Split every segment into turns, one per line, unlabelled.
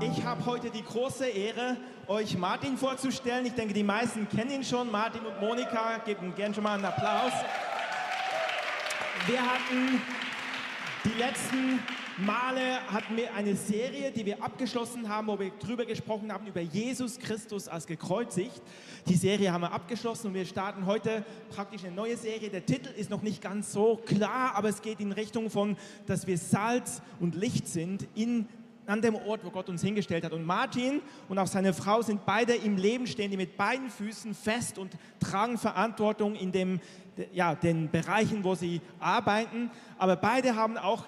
Ich habe heute die große Ehre, euch Martin vorzustellen. Ich denke, die meisten kennen ihn schon. Martin und Monika, gebt ihm gerne schon mal einen Applaus. Wir hatten die letzten Male hatten wir eine Serie, die wir abgeschlossen haben, wo wir drüber gesprochen haben, über Jesus Christus als gekreuzigt. Die Serie haben wir abgeschlossen und wir starten heute praktisch eine neue Serie. Der Titel ist noch nicht ganz so klar, aber es geht in Richtung von, dass wir Salz und Licht sind in an dem Ort, wo Gott uns hingestellt hat. Und Martin und auch seine Frau sind beide im Leben stehen, die mit beiden Füßen fest und tragen Verantwortung in dem, ja, den Bereichen, wo sie arbeiten. Aber beide haben auch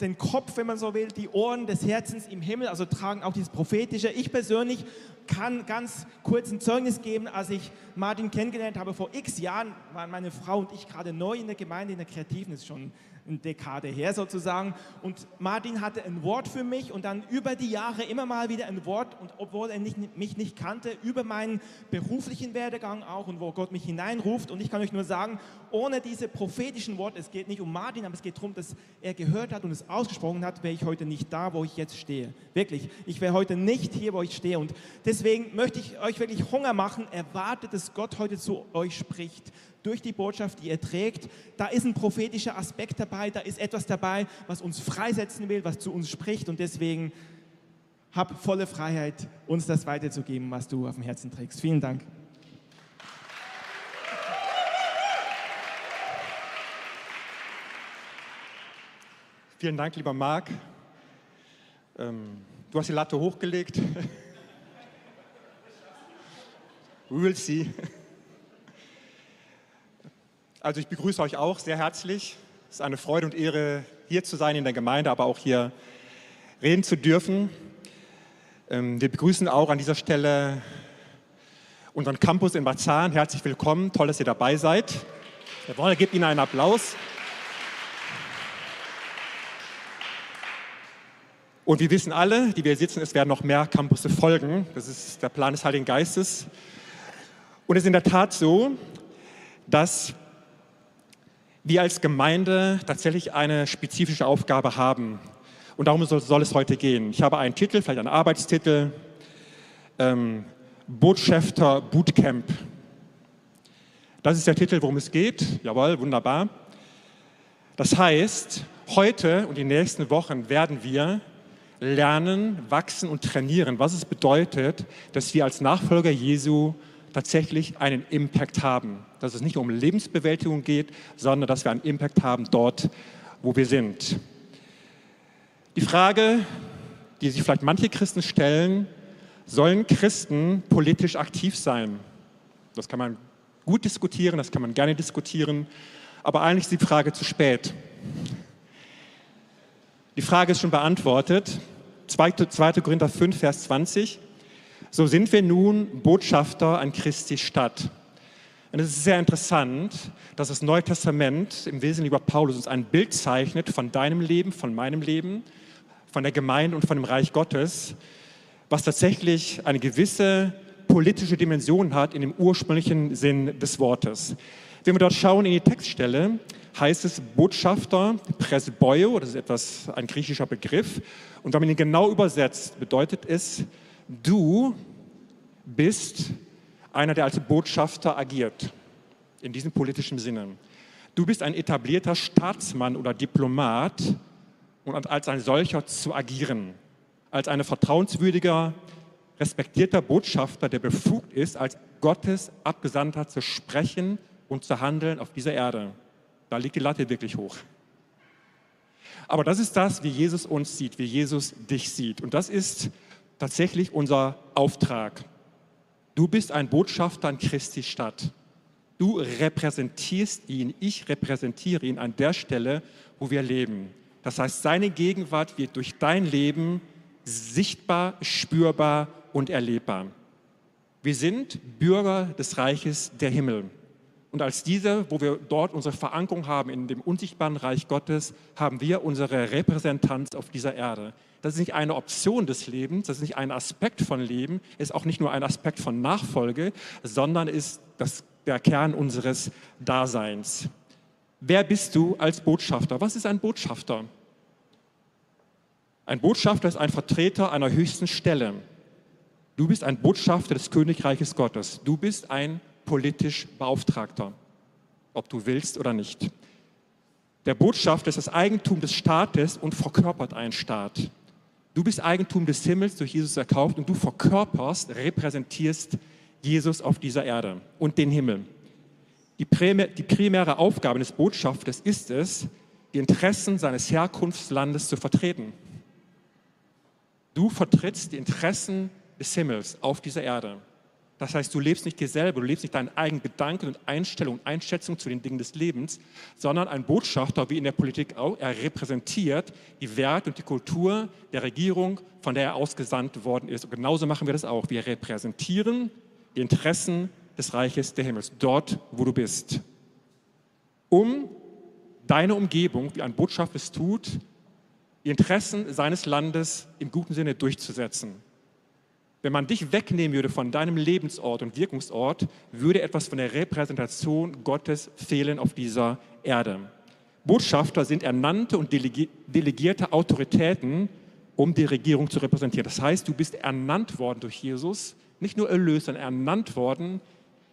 den Kopf, wenn man so will, die Ohren des Herzens im Himmel, also tragen auch dieses Prophetische. Ich persönlich kann ganz kurz ein Zeugnis geben, als ich Martin kennengelernt habe vor x Jahren, waren meine Frau und ich gerade neu in der Gemeinde, in der Kreativen, das ist schon eine Dekade her sozusagen. Und Martin hatte ein Wort für mich und dann über die Jahre immer mal wieder ein Wort und obwohl er nicht, mich nicht kannte, über meinen beruflichen Werdegang auch und wo Gott mich hineinruft. Und ich kann euch nur sagen, ohne diese prophetischen Worte, es geht nicht um Martin, aber es geht darum, dass er gehört hat und es ausgesprochen hat, wäre ich heute nicht da, wo ich jetzt stehe. Wirklich, ich wäre heute nicht hier, wo ich stehe. Und deswegen möchte ich euch wirklich Hunger machen. Erwartet, dass Gott heute zu euch spricht durch die Botschaft, die er trägt. Da ist ein prophetischer Aspekt dabei, da ist etwas dabei, was uns freisetzen will, was zu uns spricht und deswegen hab volle Freiheit, uns das weiterzugeben, was du auf dem Herzen trägst. Vielen Dank.
Vielen Dank, lieber Marc. Ähm, du hast die Latte hochgelegt. We will see. Also ich begrüße euch auch sehr herzlich. Es ist eine Freude und Ehre, hier zu sein in der Gemeinde, aber auch hier reden zu dürfen. Ähm, wir begrüßen auch an dieser Stelle unseren Campus in Bazan. Herzlich willkommen, toll, dass ihr dabei seid. Jawohl, gebt ihnen einen Applaus. Und wir wissen alle, die wir sitzen, es werden noch mehr Campusse folgen. Das ist der Plan des Heiligen Geistes. Und es ist in der Tat so, dass wir als Gemeinde tatsächlich eine spezifische Aufgabe haben. Und darum soll, soll es heute gehen. Ich habe einen Titel, vielleicht einen Arbeitstitel, ähm, Botschafter Bootcamp. Das ist der Titel, worum es geht. Jawohl, wunderbar. Das heißt, heute und die nächsten Wochen werden wir lernen, wachsen und trainieren, was es bedeutet, dass wir als Nachfolger Jesu tatsächlich einen Impact haben. Dass es nicht um Lebensbewältigung geht, sondern dass wir einen Impact haben dort, wo wir sind. Die Frage, die sich vielleicht manche Christen stellen, sollen Christen politisch aktiv sein? Das kann man gut diskutieren, das kann man gerne diskutieren, aber eigentlich ist die Frage zu spät. Die Frage ist schon beantwortet. 2. Korinther 5, Vers 20. So sind wir nun Botschafter an Christi Stadt. Und es ist sehr interessant, dass das Neue Testament im Wesentlichen über Paulus uns ein Bild zeichnet von deinem Leben, von meinem Leben, von der Gemeinde und von dem Reich Gottes, was tatsächlich eine gewisse politische Dimension hat in dem ursprünglichen Sinn des Wortes. Wenn wir dort schauen in die Textstelle, heißt es Botschafter, Presboio, das ist etwas ein griechischer Begriff. Und wenn man ihn genau übersetzt, bedeutet es Du bist einer, der als Botschafter agiert, in diesem politischen Sinne. Du bist ein etablierter Staatsmann oder Diplomat und als ein solcher zu agieren, als ein vertrauenswürdiger, respektierter Botschafter, der befugt ist, als Gottes Abgesandter zu sprechen und zu handeln auf dieser Erde. Da liegt die Latte wirklich hoch. Aber das ist das, wie Jesus uns sieht, wie Jesus dich sieht. Und das ist tatsächlich unser Auftrag. Du bist ein Botschafter an Christi Stadt. Du repräsentierst ihn, ich repräsentiere ihn an der Stelle, wo wir leben. Das heißt, seine Gegenwart wird durch dein Leben sichtbar, spürbar und erlebbar. Wir sind Bürger des Reiches der Himmel. Und als diese, wo wir dort unsere Verankerung haben in dem unsichtbaren Reich Gottes, haben wir unsere Repräsentanz auf dieser Erde. Das ist nicht eine Option des Lebens, das ist nicht ein Aspekt von Leben, ist auch nicht nur ein Aspekt von Nachfolge, sondern ist das, der Kern unseres Daseins. Wer bist du als Botschafter? Was ist ein Botschafter? Ein Botschafter ist ein Vertreter einer höchsten Stelle. Du bist ein Botschafter des Königreiches Gottes. Du bist ein politisch Beauftragter, ob du willst oder nicht. Der Botschafter ist das Eigentum des Staates und verkörpert einen Staat. Du bist Eigentum des Himmels durch Jesus erkauft und du verkörperst, repräsentierst Jesus auf dieser Erde und den Himmel. Die, primäre Aufgabe des Botschafters ist es, die Interessen seines Herkunftslandes zu vertreten. Du vertrittst die Interessen des Himmels auf dieser Erde. Das heißt, du lebst nicht dir selber, du lebst nicht deinen eigenen Gedanken und Einstellungen Einschätzungen zu den Dingen des Lebens, sondern ein Botschafter, wie in der Politik auch, er repräsentiert die Werte und die Kultur der Regierung, von der er ausgesandt worden ist. Und genauso machen wir das auch. Wir repräsentieren die Interessen des Reiches der Himmels, dort, wo du bist, um deine Umgebung, wie ein Botschafter es tut, die Interessen seines Landes im guten Sinne durchzusetzen. Wenn man dich wegnehmen würde von deinem Lebensort und Wirkungsort, würde etwas von der Repräsentation Gottes fehlen auf dieser Erde. Botschafter sind ernannte und delegierte Autoritäten, um die Regierung zu repräsentieren. Das heißt, du bist ernannt worden durch Jesus, nicht nur erlöst, sondern ernannt worden,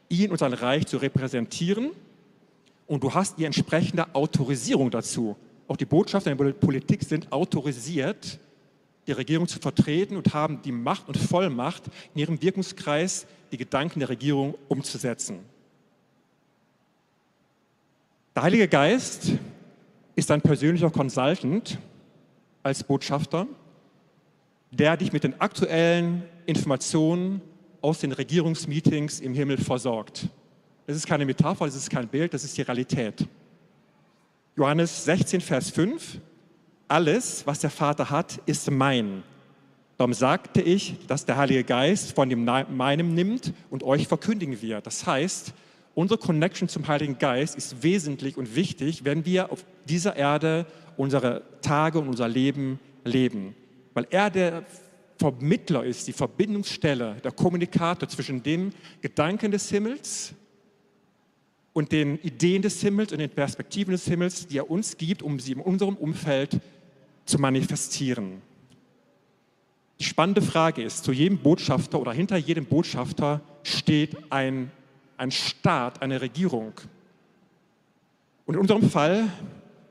ihn und sein Reich zu repräsentieren. Und du hast die entsprechende Autorisierung dazu. Auch die Botschafter in der Politik sind autorisiert, die Regierung zu vertreten und haben die Macht und Vollmacht, in ihrem Wirkungskreis die Gedanken der Regierung umzusetzen. Der Heilige Geist ist ein persönlicher Consultant als Botschafter, der dich mit den aktuellen Informationen aus den Regierungsmeetings im Himmel versorgt. Das ist keine Metapher, das ist kein Bild, das ist die Realität. Johannes 16, Vers 5 alles, was der Vater hat, ist mein. Darum sagte ich, dass der Heilige Geist von dem meinem nimmt und euch verkündigen wird. Das heißt, unsere Connection zum Heiligen Geist ist wesentlich und wichtig, wenn wir auf dieser Erde unsere Tage und unser Leben leben. Weil er der Vermittler ist, die Verbindungsstelle, der Kommunikator zwischen dem Gedanken des Himmels und den Ideen des Himmels und den Perspektiven des Himmels, die er uns gibt, um sie in unserem Umfeld zu manifestieren. Die spannende Frage ist, zu jedem Botschafter oder hinter jedem Botschafter steht ein, ein Staat, eine Regierung. Und in unserem Fall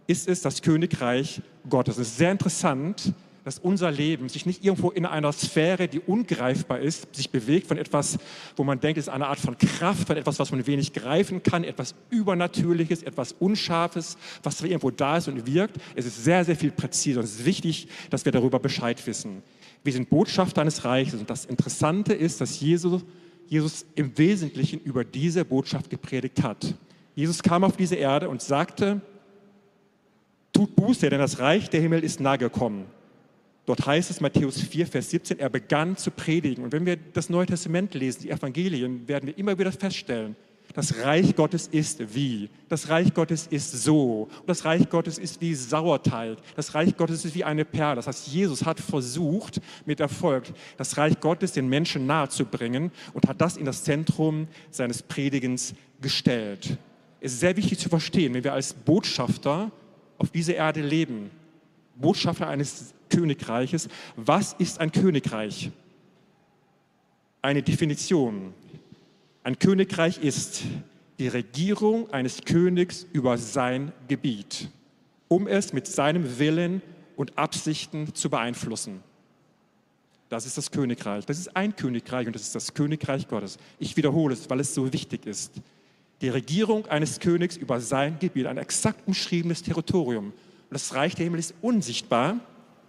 ist es das Königreich Gottes. Es ist sehr interessant, dass unser Leben sich nicht irgendwo in einer Sphäre, die ungreifbar ist, sich bewegt von etwas, wo man denkt, es ist eine Art von Kraft, von etwas, was man wenig greifen kann, etwas Übernatürliches, etwas Unscharfes, was zwar irgendwo da ist und wirkt. Es ist sehr, sehr viel präziser und es ist wichtig, dass wir darüber Bescheid wissen. Wir sind Botschafter eines Reiches und das Interessante ist, dass Jesus, Jesus im Wesentlichen über diese Botschaft gepredigt hat. Jesus kam auf diese Erde und sagte, tut Buße, denn das Reich der Himmel ist nahe gekommen. Dort heißt es, Matthäus 4, Vers 17, er begann zu predigen. Und wenn wir das Neue Testament lesen, die Evangelien, werden wir immer wieder feststellen, das Reich Gottes ist wie. Das Reich Gottes ist so. Das Reich Gottes ist wie Sauerteig. Das Reich Gottes ist wie eine Perle. Das heißt, Jesus hat versucht, mit Erfolg, das Reich Gottes den Menschen nahezubringen und hat das in das Zentrum seines Predigens gestellt. Es ist sehr wichtig zu verstehen, wenn wir als Botschafter auf dieser Erde leben, Botschafter eines Königreiches. Was ist ein Königreich? Eine Definition. Ein Königreich ist die Regierung eines Königs über sein Gebiet, um es mit seinem Willen und Absichten zu beeinflussen. Das ist das Königreich. Das ist ein Königreich und das ist das Königreich Gottes. Ich wiederhole es, weil es so wichtig ist. Die Regierung eines Königs über sein Gebiet, ein exakt umschriebenes Territorium. Und das Reich der Himmel ist unsichtbar,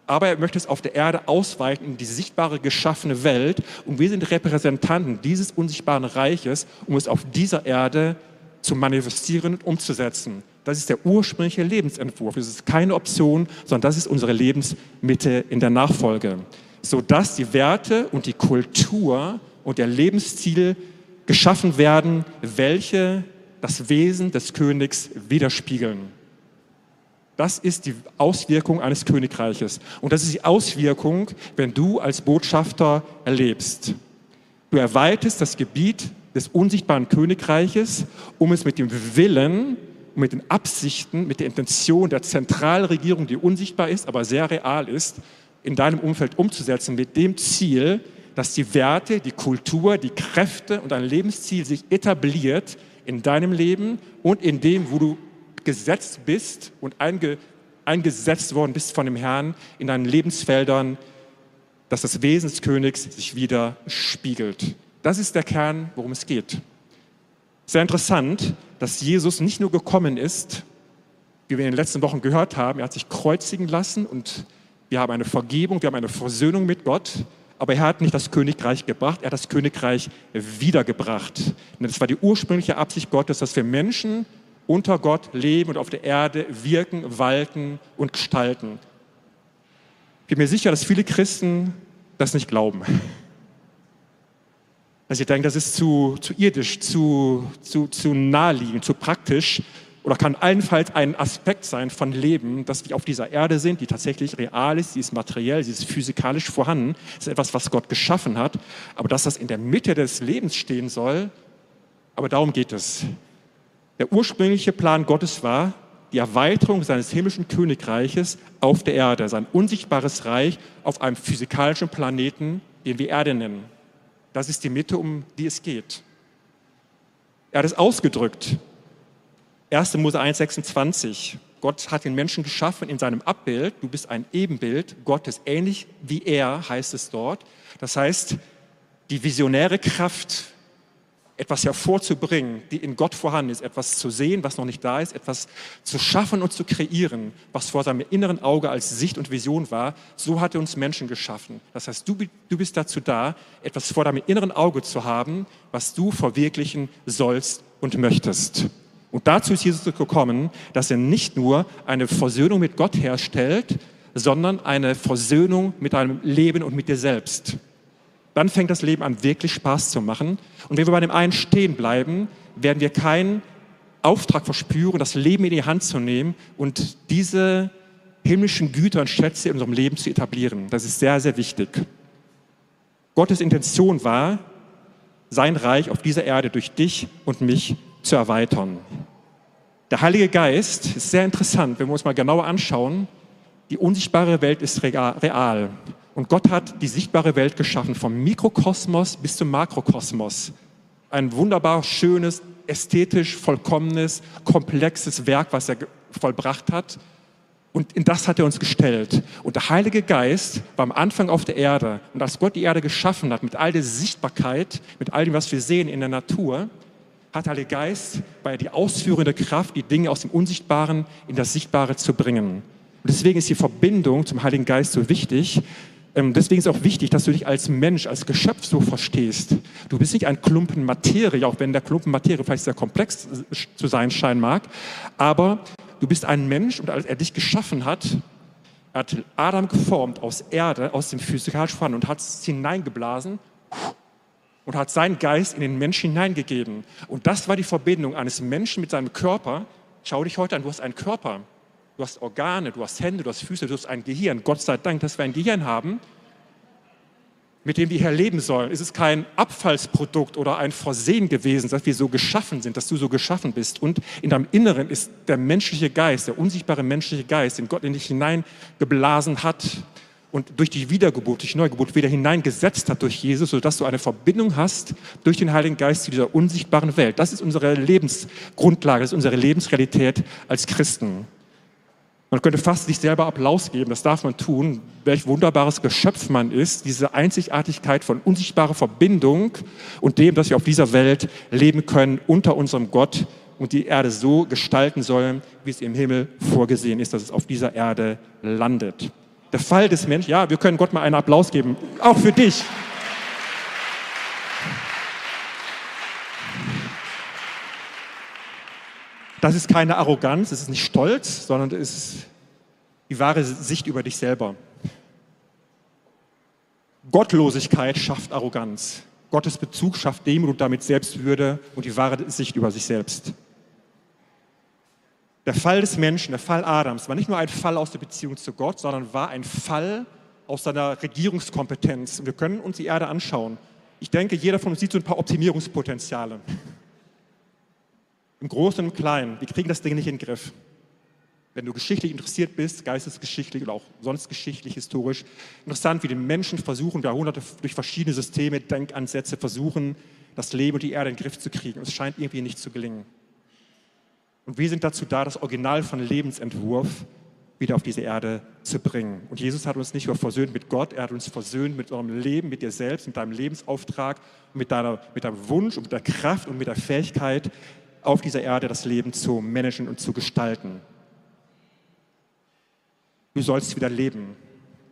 aber er möchte es auf der Erde ausweiten in die sichtbare geschaffene Welt. Und wir sind Repräsentanten dieses unsichtbaren Reiches, um es auf dieser Erde zu manifestieren und umzusetzen. Das ist der ursprüngliche Lebensentwurf. Das ist keine Option, sondern das ist unsere Lebensmitte in der Nachfolge. Sodass die Werte und die Kultur und der Lebensstil geschaffen werden, welche das Wesen des Königs widerspiegeln. Das ist die Auswirkung eines Königreiches. Und das ist die Auswirkung, wenn du als Botschafter erlebst. Du erweiterst das Gebiet des unsichtbaren Königreiches, um es mit dem Willen mit den Absichten, mit der Intention der Zentralregierung, die unsichtbar ist, aber sehr real ist, in deinem Umfeld umzusetzen mit dem Ziel, dass die Werte, die Kultur, die Kräfte und ein Lebensziel sich etabliert in deinem Leben und in dem, wo du gesetzt bist und einge, eingesetzt worden bist von dem Herrn in deinen Lebensfeldern, dass das Wesen des Königs sich wieder spiegelt. Das ist der Kern, worum es geht. Sehr interessant, dass Jesus nicht nur gekommen ist, wie wir in den letzten Wochen gehört haben, er hat sich kreuzigen lassen und wir haben eine Vergebung, wir haben eine Versöhnung mit Gott, aber er hat nicht das Königreich gebracht, er hat das Königreich wiedergebracht. Und das war die ursprüngliche Absicht Gottes, dass wir Menschen unter Gott leben und auf der Erde wirken, walten und gestalten. Ich bin mir sicher, dass viele Christen das nicht glauben. Dass sie denken, das ist zu, zu irdisch, zu, zu, zu naheliegend, zu praktisch oder kann allenfalls ein Aspekt sein von Leben, dass wir auf dieser Erde sind, die tatsächlich real ist, sie ist materiell, sie ist physikalisch vorhanden, das ist etwas, was Gott geschaffen hat, aber dass das in der Mitte des Lebens stehen soll, aber darum geht es. Der ursprüngliche Plan Gottes war die Erweiterung seines himmlischen Königreiches auf der Erde, sein unsichtbares Reich auf einem physikalischen Planeten, den wir Erde nennen. Das ist die Mitte, um die es geht. Er hat es ausgedrückt 1. Mose 1,26. Gott hat den Menschen geschaffen in seinem Abbild. Du bist ein Ebenbild Gottes, ähnlich wie er, heißt es dort. Das heißt, die visionäre Kraft, etwas hervorzubringen, die in Gott vorhanden ist, etwas zu sehen, was noch nicht da ist, etwas zu schaffen und zu kreieren, was vor seinem inneren Auge als Sicht und Vision war, so hat er uns Menschen geschaffen. Das heißt, du, du bist dazu da, etwas vor deinem inneren Auge zu haben, was du verwirklichen sollst und möchtest. Und dazu ist Jesus gekommen, dass er nicht nur eine Versöhnung mit Gott herstellt, sondern eine Versöhnung mit deinem Leben und mit dir selbst. Dann fängt das Leben an, wirklich Spaß zu machen. Und wenn wir bei dem einen stehen bleiben, werden wir keinen Auftrag verspüren, das Leben in die Hand zu nehmen und diese himmlischen Güter und Schätze in unserem Leben zu etablieren. Das ist sehr, sehr wichtig. Gottes Intention war, sein Reich auf dieser Erde durch dich und mich zu erweitern. Der Heilige Geist ist sehr interessant, wenn wir uns mal genauer anschauen. Die unsichtbare Welt ist real. Und Gott hat die sichtbare Welt geschaffen, vom Mikrokosmos bis zum Makrokosmos. Ein wunderbar schönes, ästhetisch vollkommenes, komplexes Werk, was er vollbracht hat. Und in das hat er uns gestellt. Und der Heilige Geist war am Anfang auf der Erde. Und als Gott die Erde geschaffen hat, mit all der Sichtbarkeit, mit all dem, was wir sehen in der Natur, hat der Heilige Geist bei die ausführende Kraft, die Dinge aus dem Unsichtbaren in das Sichtbare zu bringen. Und deswegen ist die Verbindung zum Heiligen Geist so wichtig. Ähm, deswegen ist auch wichtig, dass du dich als Mensch, als Geschöpf so verstehst. Du bist nicht ein Klumpen Materie, auch wenn der Klumpen Materie vielleicht sehr komplex zu sein scheinen mag. Aber du bist ein Mensch und als er dich geschaffen hat, hat Adam geformt aus Erde, aus dem physikalischen Vorhanden und hat es hineingeblasen und hat seinen Geist in den Menschen hineingegeben. Und das war die Verbindung eines Menschen mit seinem Körper. Schau dich heute an, du hast einen Körper, du hast Organe, du hast Hände, du hast Füße, du hast ein Gehirn. Gott sei Dank, dass wir ein Gehirn haben, mit dem wir hier leben sollen. Es ist kein Abfallsprodukt oder ein Versehen gewesen, dass wir so geschaffen sind, dass du so geschaffen bist. Und in deinem Inneren ist der menschliche Geist, der unsichtbare menschliche Geist, den Gott in dich hineingeblasen hat und durch die Wiedergeburt, durch die Neugeburt wieder hineingesetzt hat durch Jesus, sodass du eine Verbindung hast durch den Heiligen Geist zu dieser unsichtbaren Welt. Das ist unsere Lebensgrundlage, das ist unsere Lebensrealität als Christen. Man könnte fast sich selber Applaus geben, das darf man tun, welch wunderbares Geschöpf man ist, diese Einzigartigkeit von unsichtbarer Verbindung und dem, dass wir auf dieser Welt leben können unter unserem Gott und die Erde so gestalten sollen, wie es im Himmel vorgesehen ist, dass es auf dieser Erde landet der Fall des Menschen. Ja, wir können Gott mal einen Applaus geben, auch für dich. Das ist keine Arroganz, es ist nicht Stolz, sondern es ist die wahre Sicht über dich selber. Gottlosigkeit schafft Arroganz. Gottes Bezug schafft Demut und damit Selbstwürde und die wahre Sicht über sich selbst. Der Fall des Menschen, der Fall Adams, war nicht nur ein Fall aus der Beziehung zu Gott, sondern war ein Fall aus seiner Regierungskompetenz. Und wir können uns die Erde anschauen. Ich denke, jeder von uns sieht so ein paar Optimierungspotenziale. Im Großen und im Kleinen. Wir kriegen das Ding nicht in den Griff. wenn du geschichtlich interessiert bist, geistesgeschichtlich oder auch sonst geschichtlich, historisch, interessant, wie die Menschen versuchen, Jahrhunderte durch verschiedene Systeme, Denkansätze versuchen, das Leben und die Erde in den Griff zu kriegen. Und es scheint irgendwie nicht zu gelingen. Und wir sind dazu da, das Original von Lebensentwurf wieder auf diese Erde zu bringen. Und Jesus hat uns nicht nur versöhnt mit Gott, er hat uns versöhnt mit unserem Leben, mit dir selbst, mit deinem Lebensauftrag, mit, deiner, mit deinem Wunsch und mit der Kraft und mit der Fähigkeit, auf dieser Erde das Leben zu managen und zu gestalten. Du sollst wieder leben.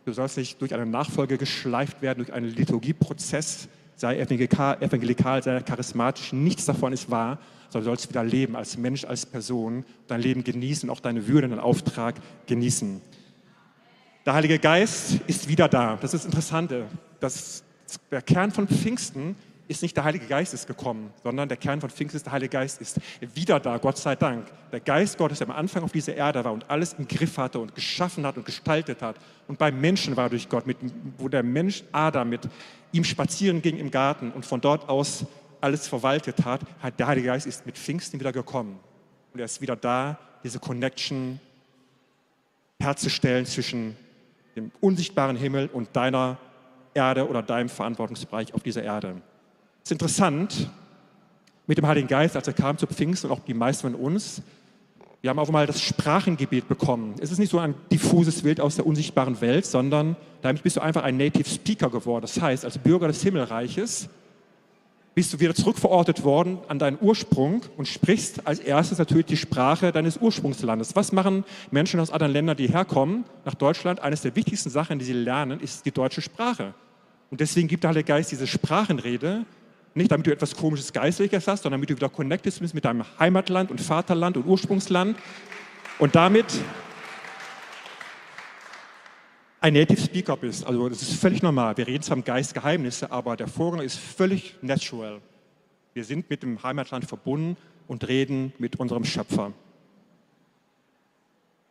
Du sollst nicht durch eine Nachfolge geschleift werden, durch einen Liturgieprozess, sei evangelikal, sei charismatisch, nichts davon ist wahr, sondern du sollst wieder leben als Mensch, als Person, dein Leben genießen, auch deine Würde, deinen Auftrag genießen. Der Heilige Geist ist wieder da. Das ist das Interessante. Das, der Kern von Pfingsten ist nicht der Heilige Geist ist gekommen, sondern der Kern von Pfingsten ist, der Heilige Geist ist wieder da, Gott sei Dank. Der Geist Gottes, der am Anfang auf dieser Erde war und alles im Griff hatte und geschaffen hat und gestaltet hat und beim Menschen war durch Gott, mit, wo der Mensch Adam mit ihm spazieren ging im Garten und von dort aus alles verwaltet hat, hat der Heilige Geist ist mit Pfingsten wieder gekommen. Und er ist wieder da, diese Connection herzustellen zwischen dem unsichtbaren Himmel und deiner Erde oder deinem Verantwortungsbereich auf dieser Erde. Ist interessant, mit dem Heiligen Geist, als er kam zu Pfingsten und auch die meisten von uns, wir haben auch mal das Sprachengebet bekommen. Es ist nicht so ein diffuses Bild aus der unsichtbaren Welt, sondern damit bist du einfach ein Native Speaker geworden. Das heißt, als Bürger des Himmelreiches bist du wieder zurückverortet worden an deinen Ursprung und sprichst als erstes natürlich die Sprache deines Ursprungslandes. Was machen Menschen aus anderen Ländern, die herkommen nach Deutschland? Eines der wichtigsten Sachen, die sie lernen, ist die deutsche Sprache. Und deswegen gibt der Heilige Geist diese Sprachenrede, nicht damit du etwas komisches Geistliches hast, sondern damit du wieder connected bist mit deinem Heimatland und Vaterland und Ursprungsland und damit ein Native Speaker bist. Also das ist völlig normal. Wir reden zwar im Geist Geheimnisse, aber der Vorgang ist völlig natural. Wir sind mit dem Heimatland verbunden und reden mit unserem Schöpfer.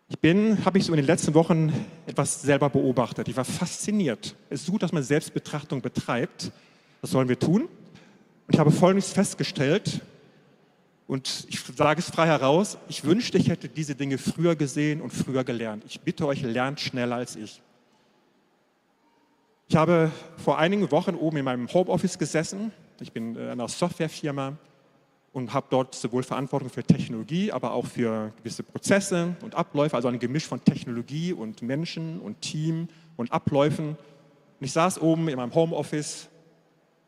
Ich bin, habe ich so in den letzten Wochen etwas selber beobachtet. Ich war fasziniert. Es ist gut, dass man Selbstbetrachtung betreibt. Das sollen wir tun. Und ich habe Folgendes festgestellt, und ich sage es frei heraus, ich wünschte, ich hätte diese Dinge früher gesehen und früher gelernt. Ich bitte euch, lernt schneller als ich. Ich habe vor einigen Wochen oben in meinem Homeoffice gesessen. Ich bin in einer Softwarefirma und habe dort sowohl Verantwortung für Technologie, aber auch für gewisse Prozesse und Abläufe, also ein Gemisch von Technologie und Menschen und Team und Abläufen. Und ich saß oben in meinem Homeoffice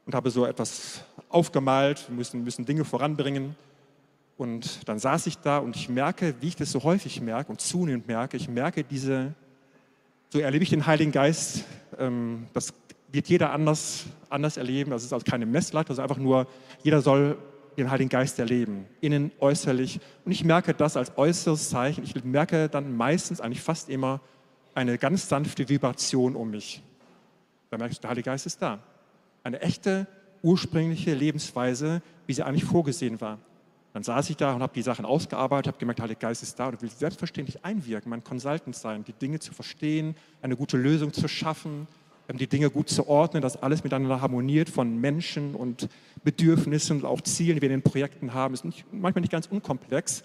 und habe so etwas aufgemalt, wir müssen, müssen Dinge voranbringen. Und dann saß ich da und ich merke, wie ich das so häufig merke und zunehmend merke, ich merke diese, so erlebe ich den Heiligen Geist, ähm, das wird jeder anders, anders erleben. Das ist also keine Messlatte, das ist einfach nur, jeder soll den Heiligen Geist erleben, innen, äußerlich. Und ich merke das als äußeres Zeichen. Ich merke dann meistens, eigentlich fast immer, eine ganz sanfte Vibration um mich. Da merke ich, der Heilige Geist ist da. Eine echte, ursprüngliche Lebensweise, wie sie eigentlich vorgesehen war. Dann saß ich da und habe die Sachen ausgearbeitet, habe gemerkt, der Heilige Geist ist da und will selbstverständlich einwirken, mein Consultant sein, die Dinge zu verstehen, eine gute Lösung zu schaffen, ähm, die Dinge gut zu ordnen, dass alles miteinander harmoniert von Menschen und Bedürfnissen und auch Zielen, die wir in den Projekten haben. Ist nicht, manchmal nicht ganz unkomplex.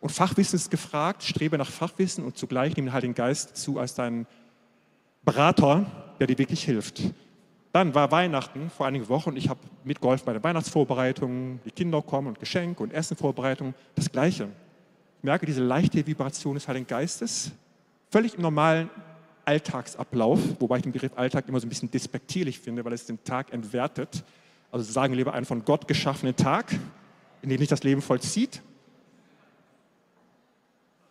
Und Fachwissen ist gefragt, strebe nach Fachwissen und zugleich nehme den Heiligen Geist zu als dein Berater, der dir wirklich hilft. Dann war Weihnachten vor einigen Wochen und ich habe mitgeholfen bei der Weihnachtsvorbereitung, die Kinder kommen und Geschenk und Essenvorbereitung, das Gleiche. Ich merke diese leichte Vibration des Heiligen Geistes, völlig im normalen Alltagsablauf, wobei ich den Begriff Alltag immer so ein bisschen despektierlich finde, weil es den Tag entwertet. Also sagen lieber einen von Gott geschaffenen Tag, in dem sich das Leben vollzieht.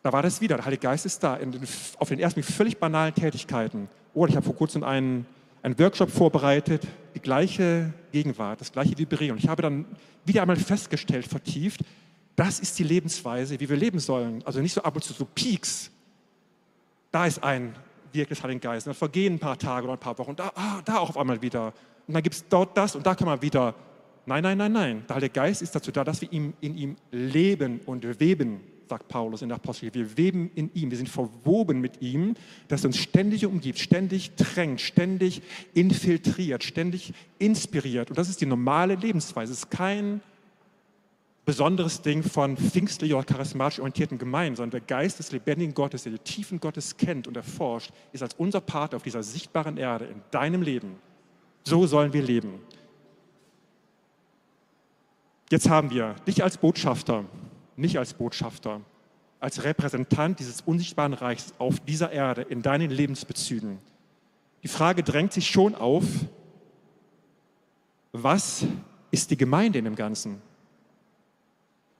Da war das wieder, der Heilige Geist ist da, auf den ersten völlig banalen Tätigkeiten. Oder ich habe vor kurzem einen einen Workshop vorbereitet, die gleiche Gegenwart, das gleiche Vibrieren. Und ich habe dann wieder einmal festgestellt, vertieft, das ist die Lebensweise, wie wir leben sollen. Also nicht so ab und zu so Peaks. Da ist ein Wirk des Heiligen Geistes. Dann vergehen ein paar Tage oder ein paar Wochen. Da, ah, da auch auf einmal wieder. Und dann gibt es dort das und da kann man wieder. Nein, nein, nein, nein. Der Heilige Geist ist dazu da, dass wir in ihm leben und weben sagt Paulus in der Apostel. Wir weben in ihm, wir sind verwoben mit ihm, das uns ständig umgibt, ständig drängt, ständig infiltriert, ständig inspiriert. Und das ist die normale Lebensweise. Es ist kein besonderes Ding von pfingstlich oder charismatisch orientierten Gemeinden, sondern der Geist des lebendigen Gottes, der die Tiefen Gottes kennt und erforscht, ist als unser Part auf dieser sichtbaren Erde in deinem Leben. So sollen wir leben. Jetzt haben wir dich als Botschafter, nicht als Botschafter, als Repräsentant dieses unsichtbaren Reichs auf dieser Erde in deinen Lebensbezügen. Die Frage drängt sich schon auf, was ist die Gemeinde in dem Ganzen?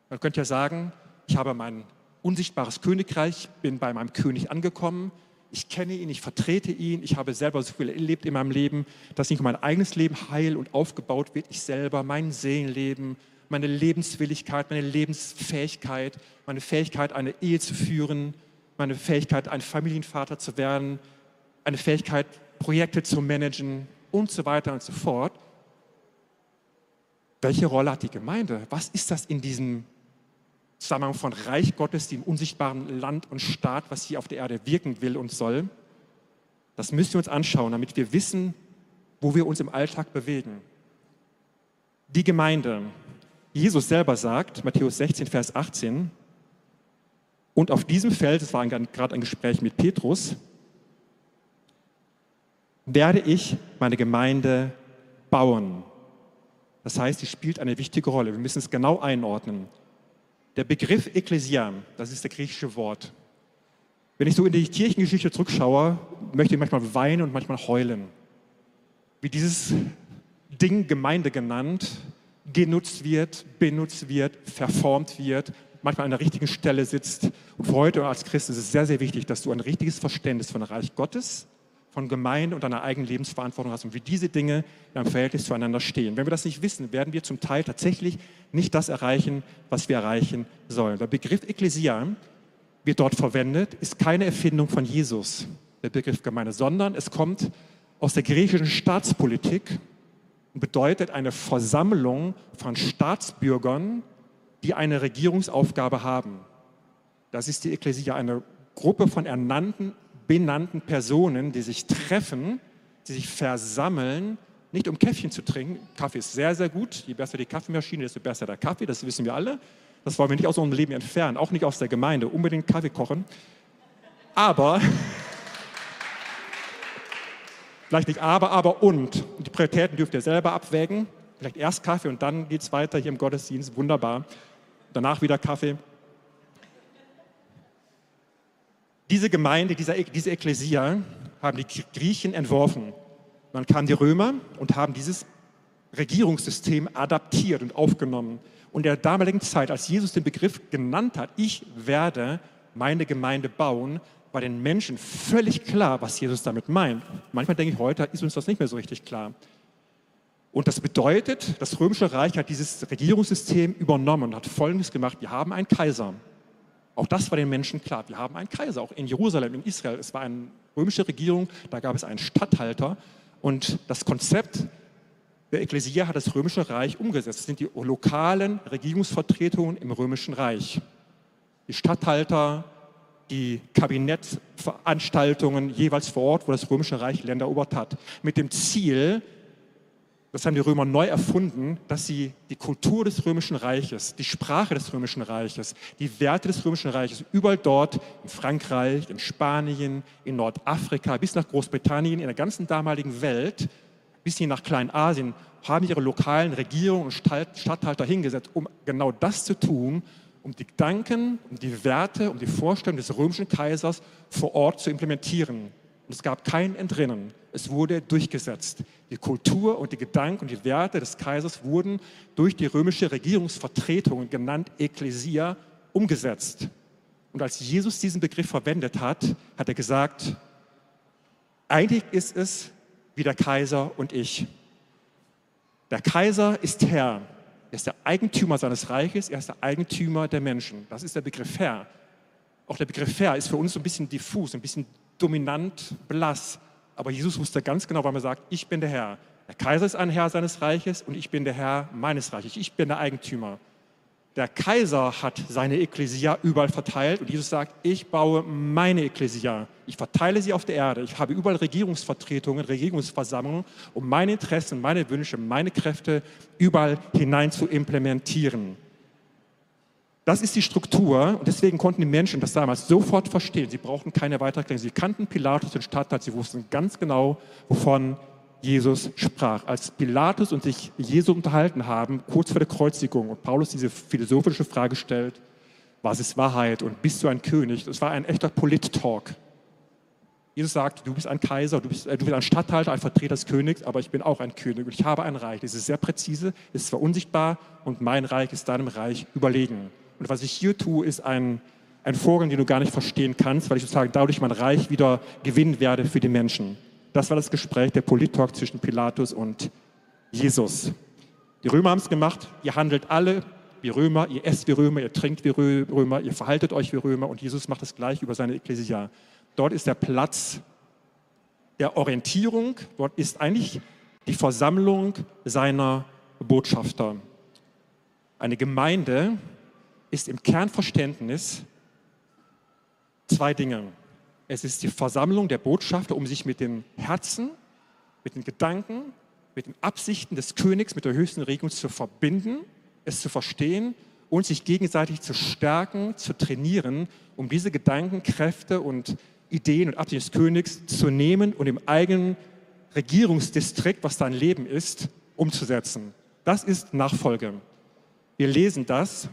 Man könnte ja sagen, ich habe mein unsichtbares Königreich, bin bei meinem König angekommen, ich kenne ihn, ich vertrete ihn, ich habe selber so viel erlebt in meinem Leben, dass nicht nur mein eigenes Leben heil und aufgebaut wird, ich selber, mein Seelenleben, meine Lebenswilligkeit, meine Lebensfähigkeit, meine Fähigkeit, eine Ehe zu führen, meine Fähigkeit, ein Familienvater zu werden, eine Fähigkeit, Projekte zu managen und so weiter und so fort. Welche Rolle hat die Gemeinde? Was ist das in diesem Zusammenhang von Reich Gottes, dem unsichtbaren Land und Staat, was hier auf der Erde wirken will und soll? Das müssen wir uns anschauen, damit wir wissen, wo wir uns im Alltag bewegen. Die Gemeinde. Jesus selber sagt, Matthäus 16, Vers 18, und auf diesem Feld, es war gerade ein Gespräch mit Petrus, werde ich meine Gemeinde bauen. Das heißt, sie spielt eine wichtige Rolle. Wir müssen es genau einordnen. Der Begriff Ekklesia, das ist der griechische Wort. Wenn ich so in die Kirchengeschichte zurückschaue, möchte ich manchmal weinen und manchmal heulen. Wie dieses Ding Gemeinde genannt, genutzt wird, benutzt wird, verformt wird, manchmal an der richtigen Stelle sitzt. Und für heute als Christ ist es sehr, sehr wichtig, dass du ein richtiges Verständnis von Reich Gottes von Gemeinde und deiner eigenen Lebensverantwortung hast und wie diese Dinge in einem Verhältnis zueinander stehen. Wenn wir das nicht wissen, werden wir zum Teil tatsächlich nicht das erreichen, was wir erreichen sollen. Der Begriff Ekklesia wird dort verwendet, ist keine Erfindung von Jesus, der Begriff Gemeinde, sondern es kommt aus der griechischen Staatspolitik bedeutet eine Versammlung von Staatsbürgern, die eine Regierungsaufgabe haben. Das ist die Ekklesia, eine Gruppe von ernannten benannten Personen, die sich treffen, die sich versammeln, nicht um Käffchen zu trinken. Kaffee ist sehr, sehr gut. Je besser die Kaffeemaschine, desto besser der Kaffee. Das wissen wir alle. Das wollen wir nicht aus unserem Leben entfernen, auch nicht aus der Gemeinde. Unbedingt Kaffee kochen. Aber, vielleicht nicht aber, aber und. Die Prioritäten dürft ihr selber abwägen. Vielleicht erst Kaffee und dann geht es weiter hier im Gottesdienst. Wunderbar. Danach wieder Kaffee. Diese Gemeinde, diese, diese Ekklesia haben die Griechen entworfen. Dann kamen die Römer und haben dieses Regierungssystem adaptiert und aufgenommen. Und in der damaligen Zeit, als Jesus den Begriff genannt hat, ich werde meine Gemeinde bauen, war den Menschen völlig klar, was Jesus damit meint. Manchmal denke ich, heute ist uns das nicht mehr so richtig klar. Und das bedeutet, das Römische Reich hat dieses Regierungssystem übernommen und hat Folgendes gemacht. Wir haben einen Kaiser. Auch das war den Menschen klar. Wir haben einen Kaiser, auch in Jerusalem, in Israel. Es war eine römische Regierung, da gab es einen Statthalter. Und das Konzept der Ekklesia hat das römische Reich umgesetzt. Das sind die lokalen Regierungsvertretungen im römischen Reich. Die Statthalter, die Kabinettveranstaltungen jeweils vor Ort, wo das römische Reich Länder erobert hat. Mit dem Ziel, das haben die Römer neu erfunden, dass sie die Kultur des Römischen Reiches, die Sprache des Römischen Reiches, die Werte des Römischen Reiches überall dort, in Frankreich, in Spanien, in Nordafrika, bis nach Großbritannien, in der ganzen damaligen Welt, bis hin nach Kleinasien, haben ihre lokalen Regierungen und Statthalter hingesetzt, um genau das zu tun, um die Gedanken, um die Werte, um die Vorstellungen des römischen Kaisers vor Ort zu implementieren. Und es gab kein Entrinnen. Es wurde durchgesetzt. Die Kultur und die Gedanken und die Werte des Kaisers wurden durch die römische Regierungsvertretung, genannt Ekklesia, umgesetzt. Und als Jesus diesen Begriff verwendet hat, hat er gesagt, eigentlich ist es wie der Kaiser und ich. Der Kaiser ist Herr. Er ist der Eigentümer seines Reiches, er ist der Eigentümer der Menschen. Das ist der Begriff Herr. Auch der Begriff Herr ist für uns so ein bisschen diffus, ein bisschen dominant, blass. Aber Jesus wusste ganz genau, warum er sagt, ich bin der Herr. Der Kaiser ist ein Herr seines Reiches und ich bin der Herr meines Reiches. Ich bin der Eigentümer. Der Kaiser hat seine Ekklesia überall verteilt und Jesus sagt, ich baue meine Ekklesia. Ich verteile sie auf der Erde. Ich habe überall Regierungsvertretungen, Regierungsversammlungen, um meine Interessen, meine Wünsche, meine Kräfte überall hinein zu implementieren. Das ist die Struktur und deswegen konnten die Menschen das damals sofort verstehen. Sie brauchten keine weitere Erklärung. Sie kannten Pilatus, den Stadtteil, sie wussten ganz genau, wovon Jesus sprach. Als Pilatus und sich Jesu unterhalten haben, kurz vor der Kreuzigung, und Paulus diese philosophische Frage stellt, was ist Wahrheit und bist du ein König? Das war ein echter Polit-Talk. Jesus sagt, du bist ein Kaiser, du bist, äh, du bist ein Statthalter, ein Vertreter des Königs, aber ich bin auch ein König und ich habe ein Reich. Das ist sehr präzise, ist zwar unsichtbar und mein Reich ist deinem Reich überlegen. Und was ich hier tue, ist ein, ein Vorgang, den du gar nicht verstehen kannst, weil ich sozusagen dadurch mein Reich wieder gewinnen werde für die Menschen. Das war das Gespräch, der Polit-Talk zwischen Pilatus und Jesus. Die Römer haben es gemacht, ihr handelt alle wie Römer, ihr esst wie Römer, ihr trinkt wie Römer, ihr verhaltet euch wie Römer und Jesus macht es gleich über seine Ekklesia. Dort ist der Platz der Orientierung, dort ist eigentlich die Versammlung seiner Botschafter. Eine Gemeinde ist im Kernverständnis zwei Dinge. Es ist die Versammlung der Botschafter, um sich mit dem Herzen, mit den Gedanken, mit den Absichten des Königs, mit der höchsten Regung zu verbinden, es zu verstehen und sich gegenseitig zu stärken, zu trainieren, um diese Gedanken, Kräfte und Ideen und Absichten des Königs zu nehmen und im eigenen Regierungsdistrikt, was dein Leben ist, umzusetzen. Das ist Nachfolge. Wir lesen das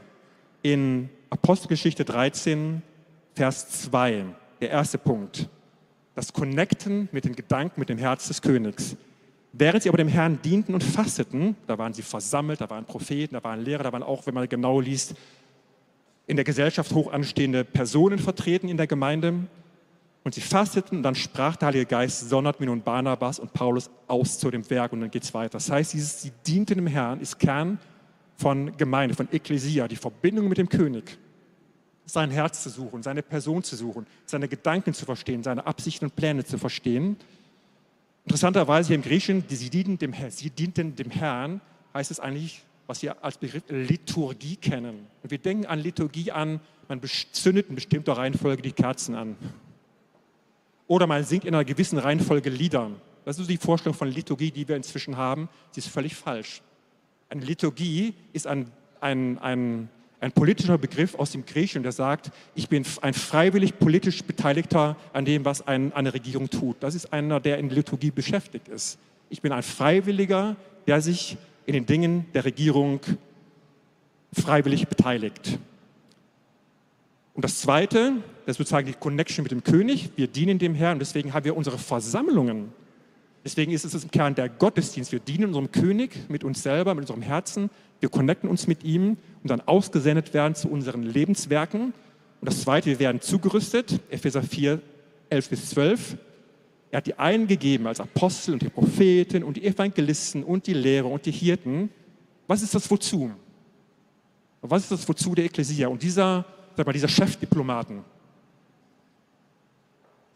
in Apostelgeschichte 13, Vers 2, der erste Punkt. Das Connecten mit den Gedanken, mit dem Herz des Königs. Während sie aber dem Herrn dienten und fasteten, da waren sie versammelt, da waren Propheten, da waren Lehrer, da waren auch, wenn man genau liest, in der Gesellschaft hoch anstehende Personen vertreten in der Gemeinde. Und sie fasteten und dann sprach der Heilige Geist, sondert mir nun Barnabas und Paulus aus zu dem Werk und dann geht es weiter. Das heißt, dieses, sie dienten dem Herrn, ist Kern von Gemeinde, von Ekklesia, die Verbindung mit dem König. Sein Herz zu suchen, seine Person zu suchen, seine Gedanken zu verstehen, seine Absichten und Pläne zu verstehen. Interessanterweise hier im Griechischen, sie dienten dem, sie dienten dem Herrn, heißt es eigentlich, was wir als Begriff Liturgie kennen. Und wir denken an Liturgie an, man zündet in bestimmter Reihenfolge die Kerzen an. Oder man singt in einer gewissen Reihenfolge Lieder. Das ist die Vorstellung von Liturgie, die wir inzwischen haben. Sie ist völlig falsch. Eine Liturgie ist ein, ein, ein, ein politischer Begriff aus dem Griechischen, der sagt, ich bin ein freiwillig politisch Beteiligter an dem, was ein, eine Regierung tut. Das ist einer, der in Liturgie beschäftigt ist. Ich bin ein Freiwilliger, der sich in den Dingen der Regierung freiwillig beteiligt. Und das Zweite, das ist sozusagen die Connection mit dem König. Wir dienen dem Herrn deswegen haben wir unsere Versammlungen. Deswegen ist es im Kern der Gottesdienst. Wir dienen unserem König mit uns selber, mit unserem Herzen. Wir connecten uns mit ihm und dann ausgesendet werden zu unseren Lebenswerken. Und das Zweite, wir werden zugerüstet. Epheser 4, 11 bis 12. Er hat die einen gegeben als Apostel und die Propheten und die Evangelisten und die Lehrer und die Hirten. Was ist das Wozu? Was ist das Wozu der Ekklesia? Und dieser sag mal, dieser Chefdiplomaten,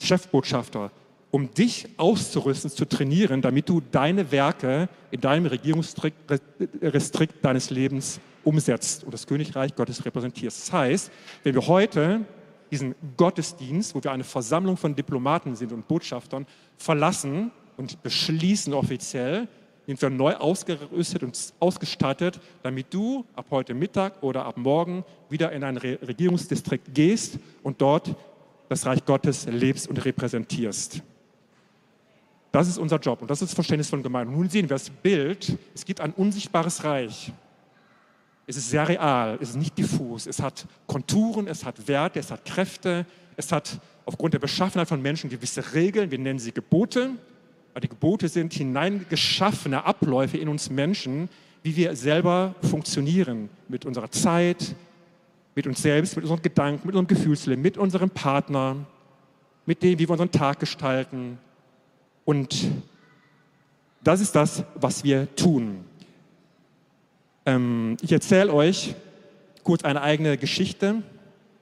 Chefbotschafter, um dich auszurüsten, zu trainieren, damit du deine Werke in deinem Regierungsrestrikt deines Lebens umsetzt und das Königreich Gottes repräsentierst. Das heißt, wenn wir heute diesen Gottesdienst, wo wir eine Versammlung von Diplomaten sind und Botschaftern, verlassen und beschließen offiziell, sind wir neu ausgerüstet und ausgestattet, damit du ab heute Mittag oder ab morgen wieder in ein Regierungsdistrikt gehst und dort das Reich Gottes lebst und repräsentierst. Das ist unser Job und das ist das Verständnis von Gemeinde. nun sehen wir das Bild, es gibt ein unsichtbares Reich. Es ist sehr real, es ist nicht diffus, es hat Konturen, es hat Werte, es hat Kräfte, es hat aufgrund der Beschaffenheit von Menschen gewisse Regeln, wir nennen sie Gebote, weil die Gebote sind hineingeschaffene Abläufe in uns Menschen, wie wir selber funktionieren mit unserer Zeit, mit uns selbst, mit unseren Gedanken, mit unserem Gefühlsleben, mit unserem Partner, mit dem, wie wir unseren Tag gestalten. Und das ist das, was wir tun. Ähm, ich erzähle euch kurz eine eigene Geschichte,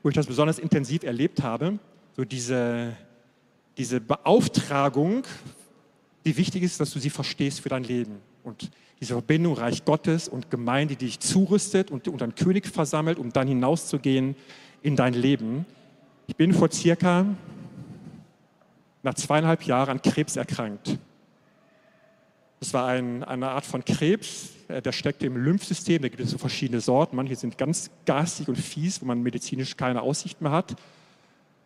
wo ich das besonders intensiv erlebt habe. So diese, diese Beauftragung wie wichtig ist, dass du sie verstehst für dein Leben. Und diese Verbindung Reich Gottes und Gemeinde, die dich zurüstet und unter einen König versammelt, um dann hinauszugehen in dein Leben. Ich bin vor circa nach zweieinhalb Jahren an Krebs erkrankt. Das war ein, eine Art von Krebs, äh, der steckte im Lymphsystem. Da gibt es so verschiedene Sorten. Manche sind ganz garstig und fies, wo man medizinisch keine Aussicht mehr hat.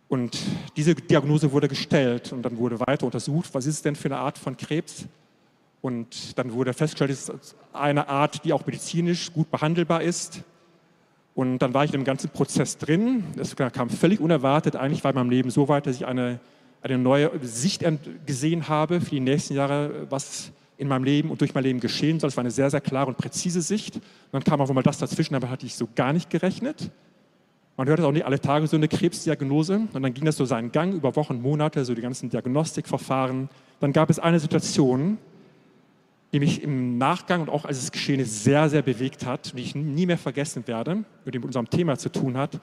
Und diese Diagnose wurde gestellt und dann wurde weiter untersucht, was ist es denn für eine Art von Krebs? Und dann wurde festgestellt, es ist eine Art, die auch medizinisch gut behandelbar ist. Und dann war ich in dem ganzen Prozess drin. Es kam völlig unerwartet. Eigentlich war in meinem Leben so weit, dass ich eine, eine neue Sicht gesehen habe für die nächsten Jahre, was in meinem Leben und durch mein Leben geschehen soll. Es war eine sehr, sehr klare und präzise Sicht. Und dann kam auch mal das dazwischen, damit hatte ich so gar nicht gerechnet. Man hört es auch nicht alle Tage, so eine Krebsdiagnose. Und dann ging das so seinen Gang über Wochen, Monate, so die ganzen Diagnostikverfahren. Dann gab es eine Situation, die mich im Nachgang und auch als es geschehen ist, sehr, sehr bewegt hat und die ich nie mehr vergessen werde, die mit unserem Thema zu tun hat.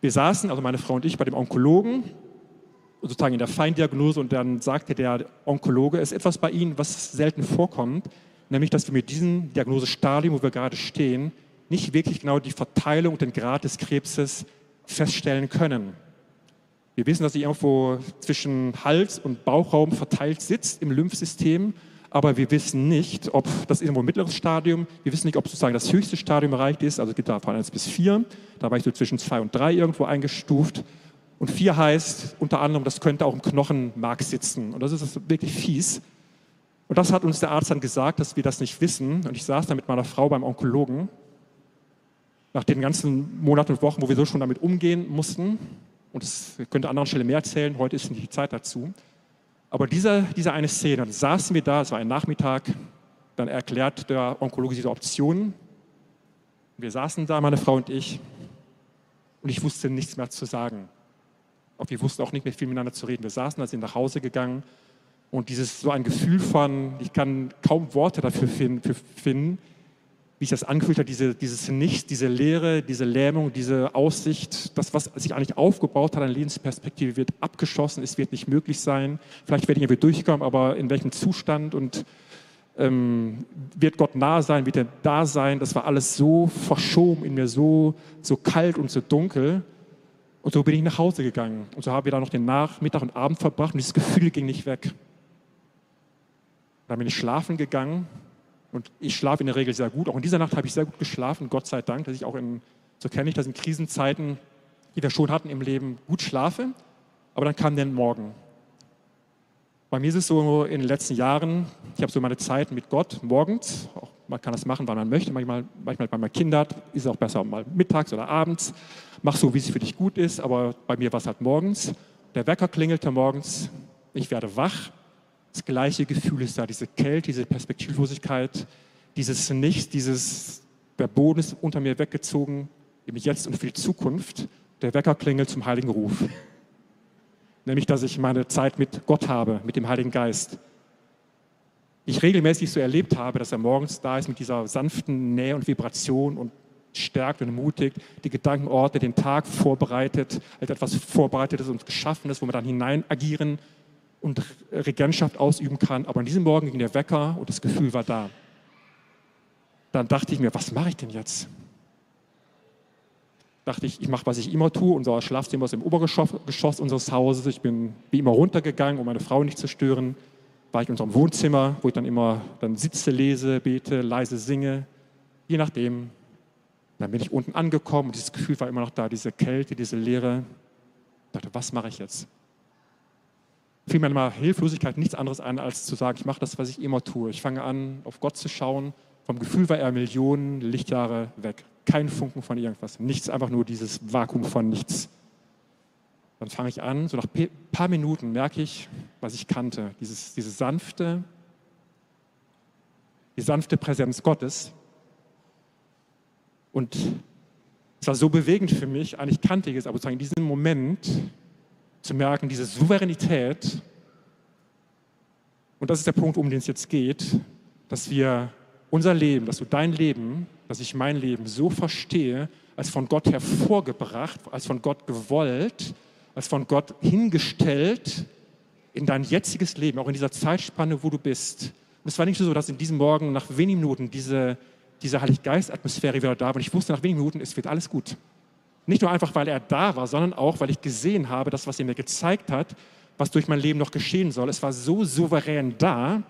Wir saßen, also meine Frau und ich, bei dem Onkologen, sozusagen in der Feindiagnose und dann sagte der Onkologe, es ist etwas bei Ihnen, was selten vorkommt, nämlich, dass wir mit diesem Diagnosestadium, wo wir gerade stehen, nicht wirklich genau die Verteilung und den Grad des Krebses feststellen können. Wir wissen, dass sie irgendwo zwischen Hals und Bauchraum verteilt sitzt im Lymphsystem aber wir wissen nicht, ob das irgendwo ein mittleres Stadium, wir wissen nicht, ob sozusagen das höchste Stadium erreicht ist, also es gibt da von 1 bis 4, da war ich so zwischen 2 und 3 irgendwo eingestuft. Und 4 heißt unter anderem, das könnte auch im Knochenmark sitzen. Und das ist wirklich fies. Und das hat uns der Arzt dann gesagt, dass wir das nicht wissen. Und ich saß da mit meiner Frau beim Onkologen, nach den ganzen Monaten und Wochen, wo wir so schon damit umgehen mussten. Und das könnte an anderen Stellen mehr erzählen, heute ist nicht die Zeit dazu. Aber diese, diese eine Szene, dann saßen wir da, es war ein Nachmittag, dann erklärt der Onkologe diese Optionen. Wir saßen da, meine Frau und ich, und ich wusste nichts mehr zu sagen. Und wir wussten auch nicht mehr viel miteinander zu reden. Wir saßen, da sind nach Hause gegangen und dieses so ein Gefühl von, ich kann kaum Worte dafür finden, wie sich das angefühlt hat, diese, dieses Nichts, diese Leere, diese Lähmung, diese Aussicht, das, was sich eigentlich aufgebaut hat, eine Lebensperspektive wird abgeschossen, es wird nicht möglich sein. Vielleicht werde ich irgendwie durchkommen, aber in welchem Zustand und ähm, wird Gott nah sein, wird er da sein? Das war alles so verschoben in mir, so, so kalt und so dunkel. Und so bin ich nach Hause gegangen. Und so haben wir da noch den Nachmittag und Abend verbracht und dieses Gefühl ging nicht weg. Dann bin ich schlafen gegangen und ich schlafe in der Regel sehr gut. Auch in dieser Nacht habe ich sehr gut geschlafen, Gott sei Dank, dass ich auch in, so kenne ich das in Krisenzeiten, die wir schon hatten im Leben, gut schlafe. Aber dann kam der Morgen. Bei mir ist es so in den letzten Jahren, ich habe so meine Zeit mit Gott morgens, auch, man kann das machen, wann man möchte, manchmal, manchmal bei meinen Kindern ist es auch besser mal mittags oder abends, mach so, wie es für dich gut ist, aber bei mir war es halt morgens. Der Wecker klingelte morgens, ich werde wach das gleiche Gefühl ist da, diese Kälte, diese Perspektivlosigkeit, dieses Nichts, dieses, der Boden ist unter mir weggezogen, im Jetzt und für die Zukunft. Der Wecker klingelt zum Heiligen Ruf. Nämlich, dass ich meine Zeit mit Gott habe, mit dem Heiligen Geist. Ich regelmäßig so erlebt habe, dass er morgens da ist mit dieser sanften Nähe und Vibration und stärkt und ermutigt, die Gedankenorte, den Tag vorbereitet, als etwas Vorbereitetes und Geschaffenes, wo wir dann hinein agieren und Regentschaft ausüben kann. Aber an diesem Morgen ging der Wecker und das Gefühl war da. Dann dachte ich mir, was mache ich denn jetzt? Dachte ich, ich mache, was ich immer tue. Unser Schlafzimmer ist im Obergeschoss unseres Hauses. Ich bin wie immer runtergegangen, um meine Frau nicht zu stören. War ich in unserem Wohnzimmer, wo ich dann immer dann sitze, lese, bete, leise singe. Je nachdem. Dann bin ich unten angekommen und dieses Gefühl war immer noch da, diese Kälte, diese Leere. Ich dachte, was mache ich jetzt? fiel mir mal Hilflosigkeit nichts anderes an, als zu sagen, ich mache das, was ich immer tue. Ich fange an, auf Gott zu schauen. Vom Gefühl war er Millionen Lichtjahre weg. Kein Funken von irgendwas. Nichts, einfach nur dieses Vakuum von nichts. Dann fange ich an, so nach ein paar Minuten merke ich, was ich kannte. Dieses, diese sanfte, die sanfte Präsenz Gottes. Und es war so bewegend für mich, eigentlich kannte ich es, aber sozusagen in diesem Moment zu merken, diese Souveränität, und das ist der Punkt, um den es jetzt geht, dass wir unser Leben, dass du dein Leben, dass ich mein Leben so verstehe, als von Gott hervorgebracht, als von Gott gewollt, als von Gott hingestellt in dein jetziges Leben, auch in dieser Zeitspanne, wo du bist. Und es war nicht so, dass in diesem Morgen nach wenigen Minuten diese, diese Heiliggeist-Atmosphäre wieder da war und ich wusste nach wenigen Minuten, es wird alles gut. Nicht nur einfach, weil er da war, sondern auch, weil ich gesehen habe, das, was er mir gezeigt hat, was durch mein Leben noch geschehen soll. Es war so souverän da,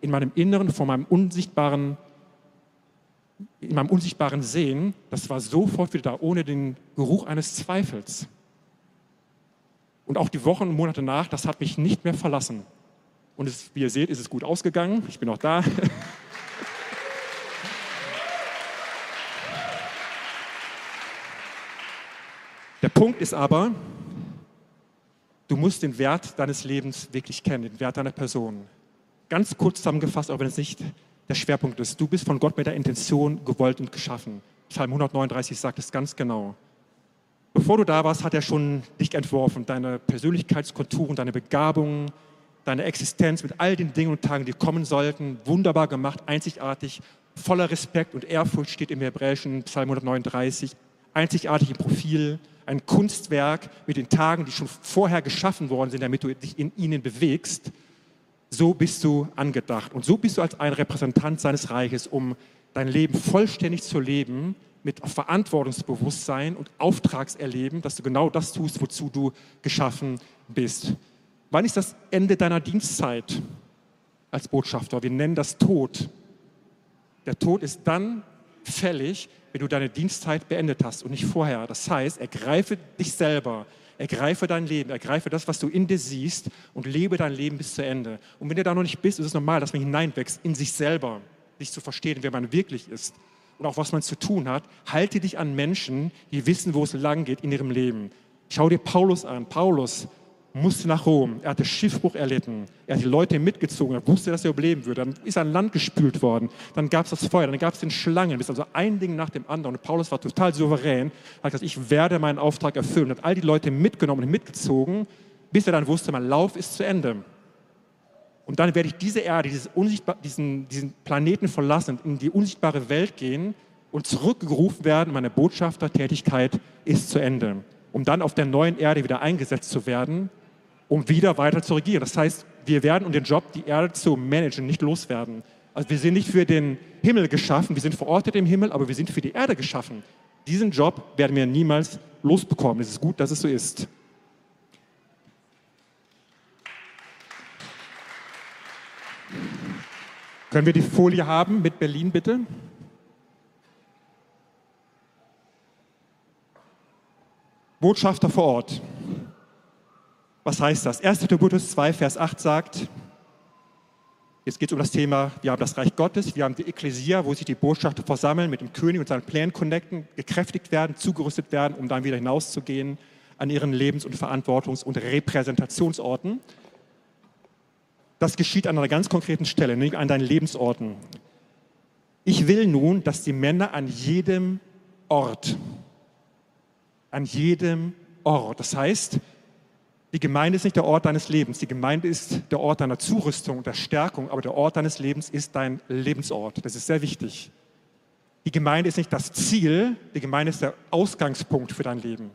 in meinem Inneren, vor meinem unsichtbaren, in meinem unsichtbaren Sehen, das war sofort wieder da, ohne den Geruch eines Zweifels. Und auch die Wochen und Monate nach, das hat mich nicht mehr verlassen. Und es, wie ihr seht, ist es gut ausgegangen. Ich bin auch da. Punkt ist aber, du musst den Wert deines Lebens wirklich kennen, den Wert deiner Person. Ganz kurz zusammengefasst, auch wenn es nicht der Schwerpunkt ist. Du bist von Gott mit der Intention gewollt und geschaffen. Psalm 139 sagt es ganz genau. Bevor du da warst, hat er schon dich entworfen, deine Persönlichkeitskonturen, deine Begabungen, deine Existenz mit all den Dingen und Tagen, die kommen sollten. Wunderbar gemacht, einzigartig, voller Respekt und Ehrfurcht steht im Hebräischen Psalm 139. Einzigartig im Profil, ein Kunstwerk mit den Tagen, die schon vorher geschaffen worden sind, damit du dich in ihnen bewegst. So bist du angedacht. Und so bist du als ein Repräsentant seines Reiches, um dein Leben vollständig zu leben, mit Verantwortungsbewusstsein und Auftragserleben, dass du genau das tust, wozu du geschaffen bist. Wann ist das Ende deiner Dienstzeit als Botschafter? Wir nennen das Tod. Der Tod ist dann fällig, wenn du deine Dienstzeit beendet hast und nicht vorher. Das heißt, ergreife dich selber, ergreife dein Leben, ergreife das, was du in dir siehst und lebe dein Leben bis zu Ende. Und wenn du da noch nicht bist, ist es normal, dass man hineinwächst in sich selber, sich zu verstehen, wer man wirklich ist und auch was man zu tun hat. Halte dich an Menschen, die wissen, wo es lang geht in ihrem Leben. Schau dir Paulus an. Paulus musste nach Rom. Er hatte Schiffbruch erlitten. Er hat die Leute mitgezogen. Er wusste, dass er überleben würde. Dann ist er an Land gespült worden. Dann gab es das Feuer. Dann gab es den Schlangen. Das ist also ein Ding nach dem anderen. Und Paulus war total souverän. Er hat gesagt, ich werde meinen Auftrag erfüllen. Er hat all die Leute mitgenommen und mitgezogen, bis er dann wusste, mein Lauf ist zu Ende. Und dann werde ich diese Erde, diesen, diesen Planeten verlassen und in die unsichtbare Welt gehen und zurückgerufen werden. Meine Botschaftertätigkeit ist zu Ende. Um dann auf der neuen Erde wieder eingesetzt zu werden um wieder weiter zu regieren. Das heißt, wir werden um den Job, die Erde zu managen, nicht loswerden. Also wir sind nicht für den Himmel geschaffen, wir sind verortet im Himmel, aber wir sind für die Erde geschaffen. Diesen Job werden wir niemals losbekommen. Es ist gut, dass es so ist. Können wir die Folie haben mit Berlin bitte? Botschafter vor Ort. Was heißt das? 1. Timotheus 2, Vers 8 sagt, jetzt geht es um das Thema, wir haben das Reich Gottes, wir haben die Ekklesia, wo sich die Botschafter versammeln, mit dem König und seinen Plänen connecten, gekräftigt werden, zugerüstet werden, um dann wieder hinauszugehen an ihren Lebens- und Verantwortungs- und Repräsentationsorten. Das geschieht an einer ganz konkreten Stelle, nämlich an deinen Lebensorten. Ich will nun, dass die Männer an jedem Ort, an jedem Ort, das heißt, die Gemeinde ist nicht der Ort deines Lebens. Die Gemeinde ist der Ort deiner Zurüstung der Stärkung, aber der Ort deines Lebens ist dein Lebensort. Das ist sehr wichtig. Die Gemeinde ist nicht das Ziel, die Gemeinde ist der Ausgangspunkt für dein Leben.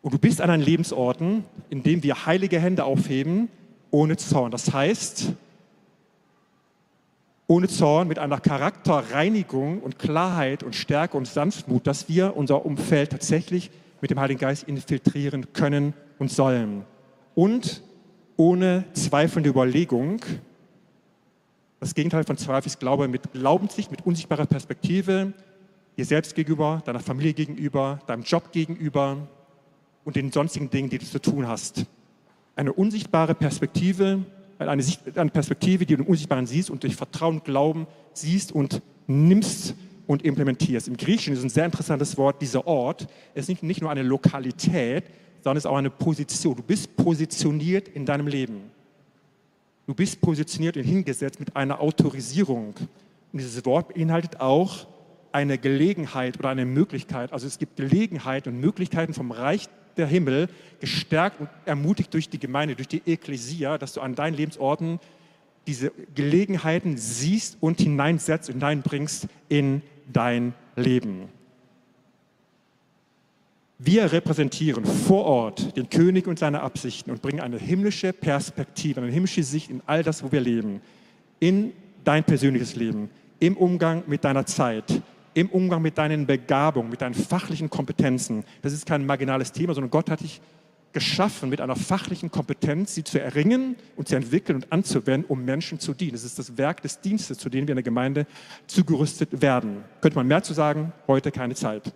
Und du bist an deinen Lebensorten, in dem wir heilige Hände aufheben, ohne Zorn. Das heißt, ohne Zorn, mit einer Charakterreinigung und Klarheit und Stärke und Sanftmut, dass wir unser Umfeld tatsächlich mit dem Heiligen Geist infiltrieren können und sollen. Und ohne zweifelnde Überlegung, das Gegenteil von Zweifel ist Glaube mit Glaubenssicht, mit unsichtbarer Perspektive, dir selbst gegenüber, deiner Familie gegenüber, deinem Job gegenüber und den sonstigen Dingen, die du zu tun hast. Eine unsichtbare Perspektive, eine, Perspektive, die du im Unsichtbaren siehst und durch Vertrauen und Glauben siehst und nimmst und implementierst. Im Griechischen ist ein sehr interessantes Wort, dieser Ort ist nicht, nur eine Lokalität, sondern es ist auch eine Position. Du bist positioniert in deinem Leben. Du bist positioniert und hingesetzt mit einer Autorisierung. Und dieses Wort beinhaltet auch eine Gelegenheit oder eine Möglichkeit. Also es gibt Gelegenheit und Möglichkeiten vom Reich der Himmel, gestärkt und ermutigt durch die Gemeinde, durch die Ekklesia, dass du an deinen Lebensorten diese Gelegenheiten siehst und hineinsetzt und hineinbringst in dein Leben. Wir repräsentieren vor Ort den König und seine Absichten und bringen eine himmlische Perspektive, eine himmlische Sicht in all das, wo wir leben, in dein persönliches Leben, im Umgang mit deiner Zeit, im Umgang mit deinen Begabungen, mit deinen fachlichen Kompetenzen. Das ist kein marginales Thema, sondern Gott hat dich geschaffen mit einer fachlichen Kompetenz, sie zu erringen und zu entwickeln und anzuwenden, um Menschen zu dienen. Das ist das Werk des Dienstes, zu dem wir in der Gemeinde zugerüstet werden. Könnte man mehr zu sagen, heute keine Zeit.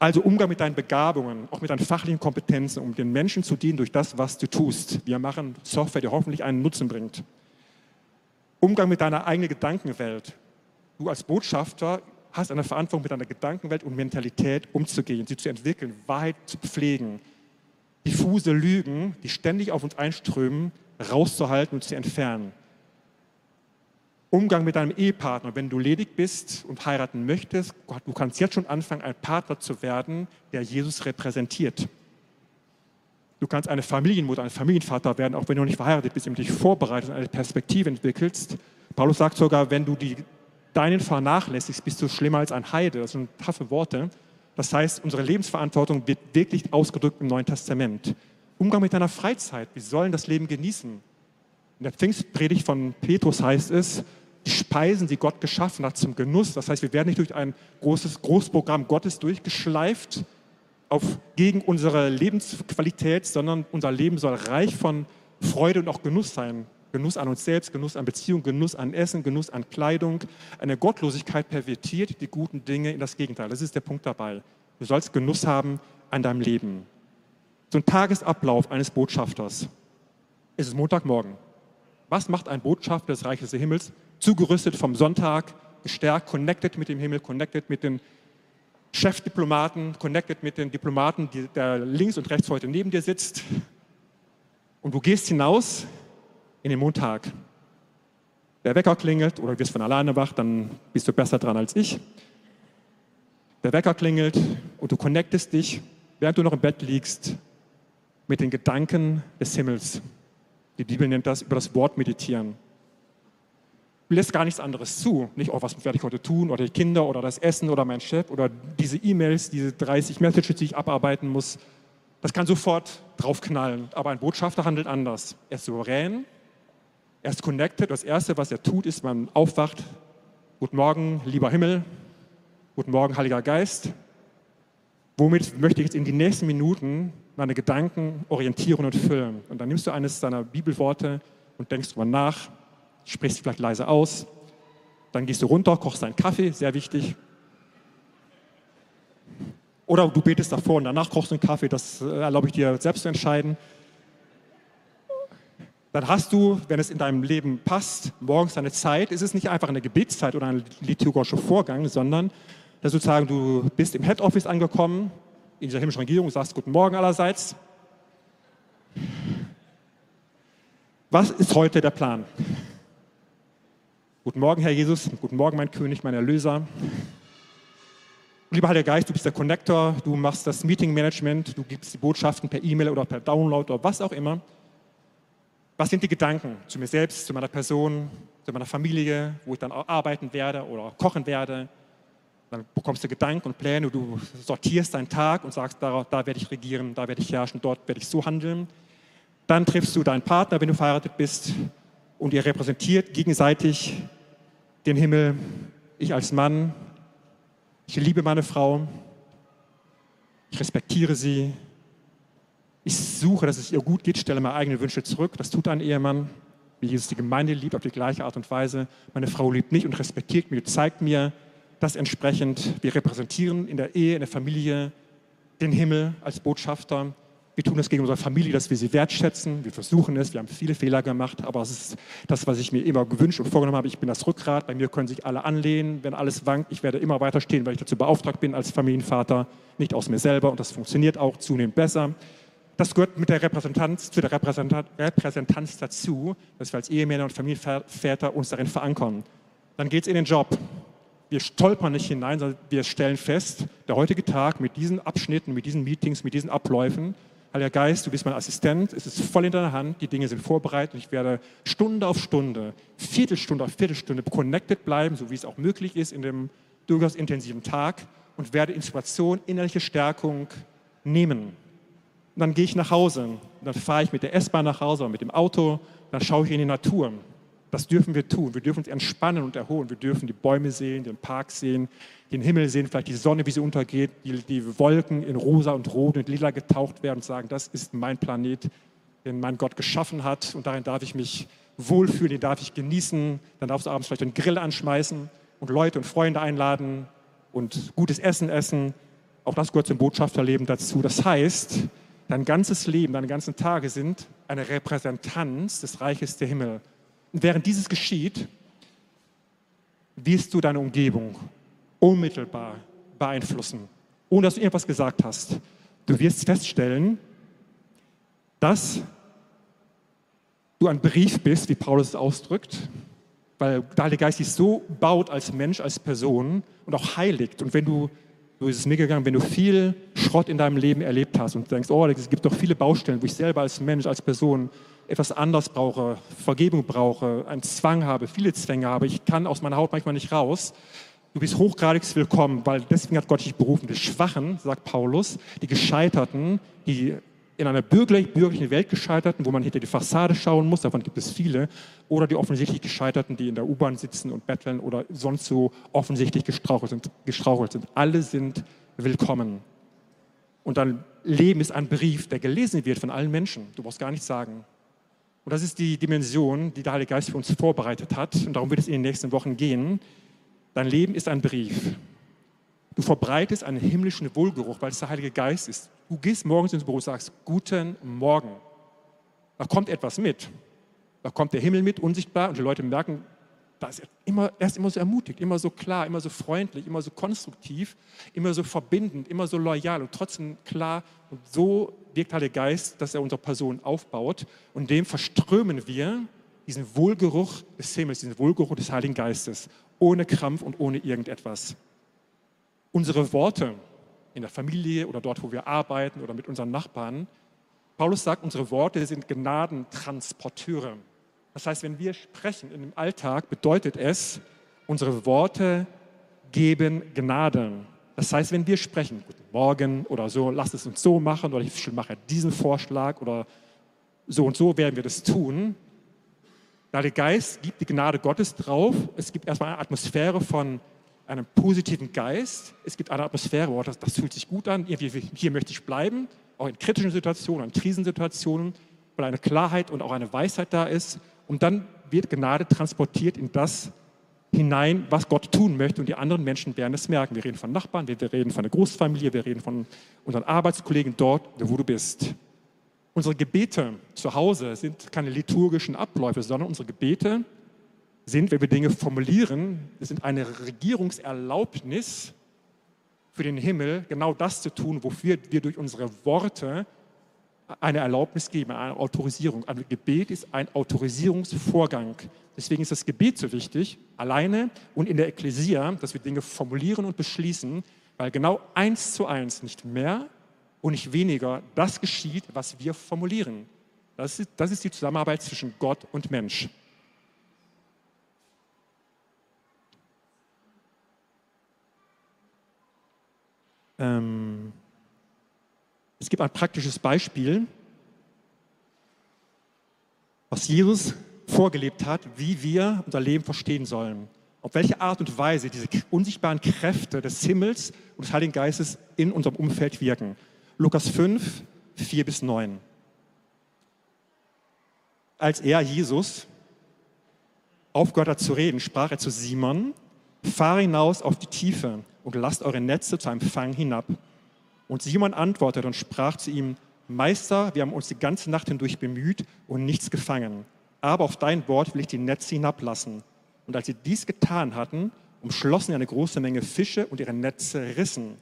Also Umgang mit deinen Begabungen, auch mit deinen fachlichen Kompetenzen, um den Menschen zu dienen durch das, was du tust. Wir machen Software, die hoffentlich einen Nutzen bringt. Umgang mit deiner eigenen Gedankenwelt. Du als Botschafter hast eine Verantwortung, mit deiner Gedankenwelt und Mentalität umzugehen, sie zu entwickeln, Wahrheit zu pflegen, diffuse Lügen, die ständig auf uns einströmen, rauszuhalten und zu entfernen. Umgang mit deinem Ehepartner, wenn du ledig bist und heiraten möchtest, du kannst jetzt schon anfangen, ein Partner zu werden, der Jesus repräsentiert. Du kannst eine Familienmutter, ein Familienvater werden, auch wenn du noch nicht verheiratet bist, indem du dich vorbereitest und eine Perspektive entwickelst. Paulus sagt sogar, wenn du die deinen vernachlässigst, bist du schlimmer als ein Heide. Das sind taffe Worte. Das heißt, unsere Lebensverantwortung wird wirklich ausgedrückt im Neuen Testament. Umgang mit deiner Freizeit. Wir sollen das Leben genießen. In der Pfingstpredigt von Petrus heißt es, die Speisen, die Gott geschaffen hat, zum Genuss. Das heißt, wir werden nicht durch ein großes Großprogramm Gottes durchgeschleift auf, gegen unsere Lebensqualität, sondern unser Leben soll reich von Freude und auch Genuss sein. Genuss an uns selbst, Genuss an Beziehung, Genuss an Essen, Genuss an Kleidung. Eine Gottlosigkeit pervertiert die guten Dinge in das Gegenteil. Das ist der Punkt dabei. Du sollst Genuss haben an deinem Leben. So ein Tagesablauf eines Botschafters. Es ist Montagmorgen. Was macht ein Botschafter des Reiches des Himmels? Zugerüstet vom Sonntag, gestärkt, connected mit dem Himmel, connected mit den Chefdiplomaten, connected mit den Diplomaten, der links und rechts heute neben dir sitzt. Und du gehst hinaus in den Montag. Der Wecker klingelt oder du wirst von alleine wach, dann bist du besser dran als ich. Der Wecker klingelt und du connectest dich, während du noch im Bett liegst, mit den Gedanken des Himmels. Die Bibel nennt das über das Wort meditieren. Du lässt gar nichts anderes zu. Nicht, oh, was werde ich heute tun oder die Kinder oder das Essen oder mein Chef oder diese E-Mails, diese 30 Messages, die ich abarbeiten muss. Das kann sofort draufknallen. Aber ein Botschafter handelt anders. Er ist souverän, er ist connected. Das Erste, was er tut, ist, man aufwacht. Guten Morgen, lieber Himmel. Guten Morgen, Heiliger Geist. Womit möchte ich jetzt in die nächsten Minuten meine Gedanken orientieren und füllen? Und dann nimmst du eines seiner Bibelworte und denkst drüber nach, sprichst vielleicht leise aus. Dann gehst du runter, kochst einen Kaffee, sehr wichtig. Oder du betest davor und danach kochst du einen Kaffee, das äh, erlaube ich dir selbst zu entscheiden dann hast du, wenn es in deinem Leben passt, morgens eine Zeit. Es ist nicht einfach eine Gebetszeit oder ein liturgischer Vorgang, sondern dass sozusagen du bist im Head Office angekommen, in dieser himmlischen Regierung, sagst Guten Morgen allerseits. Was ist heute der Plan? Guten Morgen, Herr Jesus. Guten Morgen, mein König, mein Erlöser. Lieber Heiliger Geist, du bist der Connector, du machst das Meeting Management, du gibst die Botschaften per E-Mail oder per Download oder was auch immer. Was sind die Gedanken zu mir selbst, zu meiner Person, zu meiner Familie, wo ich dann arbeiten werde oder kochen werde? Dann bekommst du Gedanken und Pläne, du sortierst deinen Tag und sagst, da, da werde ich regieren, da werde ich herrschen, dort werde ich so handeln. Dann triffst du deinen Partner, wenn du verheiratet bist, und ihr repräsentiert gegenseitig den Himmel. Ich als Mann, ich liebe meine Frau, ich respektiere sie, ich suche, dass es ihr gut geht, stelle meine eigenen Wünsche zurück. Das tut ein Ehemann, wie Jesus die Gemeinde liebt, auf die gleiche Art und Weise. Meine Frau liebt mich und respektiert mich, zeigt mir das entsprechend. Wir repräsentieren in der Ehe, in der Familie den Himmel als Botschafter. Wir tun das gegen unsere Familie, dass wir sie wertschätzen. Wir versuchen es. Wir haben viele Fehler gemacht, aber es ist das, was ich mir immer gewünscht und vorgenommen habe. Ich bin das Rückgrat. Bei mir können sich alle anlehnen. Wenn alles wankt, ich werde immer weiter stehen, weil ich dazu beauftragt bin als Familienvater, nicht aus mir selber. Und das funktioniert auch zunehmend besser. Das gehört mit der Repräsentanz, zu der Repräsentanz dazu, dass wir als Ehemänner und Familienväter uns darin verankern. Dann geht es in den Job. Wir stolpern nicht hinein, sondern wir stellen fest, der heutige Tag mit diesen Abschnitten, mit diesen Meetings, mit diesen Abläufen, Heiliger Geist, du bist mein Assistent, es ist voll in deiner Hand, die Dinge sind vorbereitet und ich werde Stunde auf Stunde, Viertelstunde auf Viertelstunde connected bleiben, so wie es auch möglich ist in dem durchaus intensiven Tag und werde Inspiration, innerliche Stärkung nehmen. Und dann gehe ich nach Hause. Dann fahre ich mit der S-Bahn nach Hause oder mit dem Auto. Dann schaue ich in die Natur. Das dürfen wir tun. Wir dürfen uns entspannen und erholen. Wir dürfen die Bäume sehen, den Park sehen, den Himmel sehen, vielleicht die Sonne, wie sie untergeht, die, die Wolken in rosa und rot und lila getaucht werden und sagen, das ist mein Planet, den mein Gott geschaffen hat und darin darf ich mich wohlfühlen, den darf ich genießen. Dann darfst du abends vielleicht einen Grill anschmeißen und Leute und Freunde einladen und gutes Essen essen. Auch das gehört zum Botschafterleben dazu. Das heißt, dein ganzes Leben, deine ganzen Tage sind eine Repräsentanz des Reiches der Himmel. Und während dieses geschieht, wirst du deine Umgebung unmittelbar beeinflussen, ohne dass du irgendwas gesagt hast. Du wirst feststellen, dass du ein Brief bist, wie Paulus es ausdrückt, weil der Heilige Geist dich so baut als Mensch, als Person und auch heiligt. Und wenn du, so ist es mir gegangen, wenn du viel Schrott in deinem Leben erlebt hast und denkst, oh, es gibt doch viele Baustellen, wo ich selber als Mensch, als Person etwas anders brauche, Vergebung brauche, einen Zwang habe, viele Zwänge habe, ich kann aus meiner Haut manchmal nicht raus. Du bist hochgradig willkommen, weil deswegen hat Gott dich berufen. Die Schwachen, sagt Paulus, die Gescheiterten, die in einer bürgerlichen Welt Gescheiterten, wo man hinter die Fassade schauen muss, davon gibt es viele, oder die offensichtlich Gescheiterten, die in der U-Bahn sitzen und betteln oder sonst so offensichtlich gestrauchelt sind, gestrauchelt sind. Alle sind willkommen. Und dein Leben ist ein Brief, der gelesen wird von allen Menschen. Du brauchst gar nichts sagen. Und das ist die Dimension, die der Heilige Geist für uns vorbereitet hat. Und darum wird es in den nächsten Wochen gehen. Dein Leben ist ein Brief. Du verbreitest einen himmlischen Wohlgeruch, weil es der Heilige Geist ist. Du gehst morgens ins Büro und sagst, guten Morgen. Da kommt etwas mit. Da kommt der Himmel mit, unsichtbar, und die Leute merken, da ist er, immer, er ist immer so ermutigt, immer so klar, immer so freundlich, immer so konstruktiv, immer so verbindend, immer so loyal und trotzdem klar. Und so wirkt Heilige Geist, dass er unsere Person aufbaut. Und dem verströmen wir diesen Wohlgeruch des Himmels, diesen Wohlgeruch des Heiligen Geistes, ohne Krampf und ohne irgendetwas. Unsere Worte in der Familie oder dort, wo wir arbeiten oder mit unseren Nachbarn, Paulus sagt, unsere Worte sind Gnadentransporteure. Das heißt, wenn wir sprechen im Alltag, bedeutet es, unsere Worte geben Gnade. Das heißt, wenn wir sprechen, guten Morgen oder so, lasst es uns so machen oder ich mache diesen Vorschlag oder so und so werden wir das tun, da der Geist gibt die Gnade Gottes drauf. Es gibt erstmal eine Atmosphäre von einem positiven Geist. Es gibt eine Atmosphäre, oh, das, das fühlt sich gut an, hier möchte ich bleiben, auch in kritischen Situationen, in Krisensituationen, weil eine Klarheit und auch eine Weisheit da ist. Und dann wird Gnade transportiert in das hinein, was Gott tun möchte. Und die anderen Menschen werden es merken. Wir reden von Nachbarn, wir, reden von der Großfamilie, wir reden von unseren Arbeitskollegen dort, wo du bist. Unsere Gebete zu Hause sind keine liturgischen Abläufe, sondern unsere Gebete sind, wenn wir Dinge formulieren, sind eine Regierungserlaubnis für den Himmel, genau das zu tun, wofür wir durch unsere Worte eine Erlaubnis geben, eine Autorisierung. Ein Gebet ist ein Autorisierungsvorgang. Deswegen ist das Gebet so wichtig, alleine und in der Ekklesia, dass wir Dinge formulieren und beschließen, weil genau eins zu eins, nicht mehr und nicht weniger, das geschieht, was wir formulieren. Das ist, das ist die Zusammenarbeit zwischen Gott und Mensch. Ähm, es gibt ein praktisches Beispiel, was Jesus vorgelebt hat, wie wir unser Leben verstehen sollen. Auf welche Art und Weise diese unsichtbaren Kräfte des Himmels und des Heiligen Geistes in unserem Umfeld wirken. Lukas 5, 4 bis 9. Als er, Jesus, aufgehört hat zu reden, sprach er zu Simon, fahre hinaus auf die Tiefe und lasst eure Netze zu einem Fang hinab. Und Simon antwortete und sprach zu ihm, Meister, wir haben uns die ganze Nacht hindurch bemüht und nichts gefangen. Aber auf dein Wort will ich die Netze hinablassen. Und als sie dies getan hatten, umschlossen sie eine große Menge Fische und ihre Netze rissen.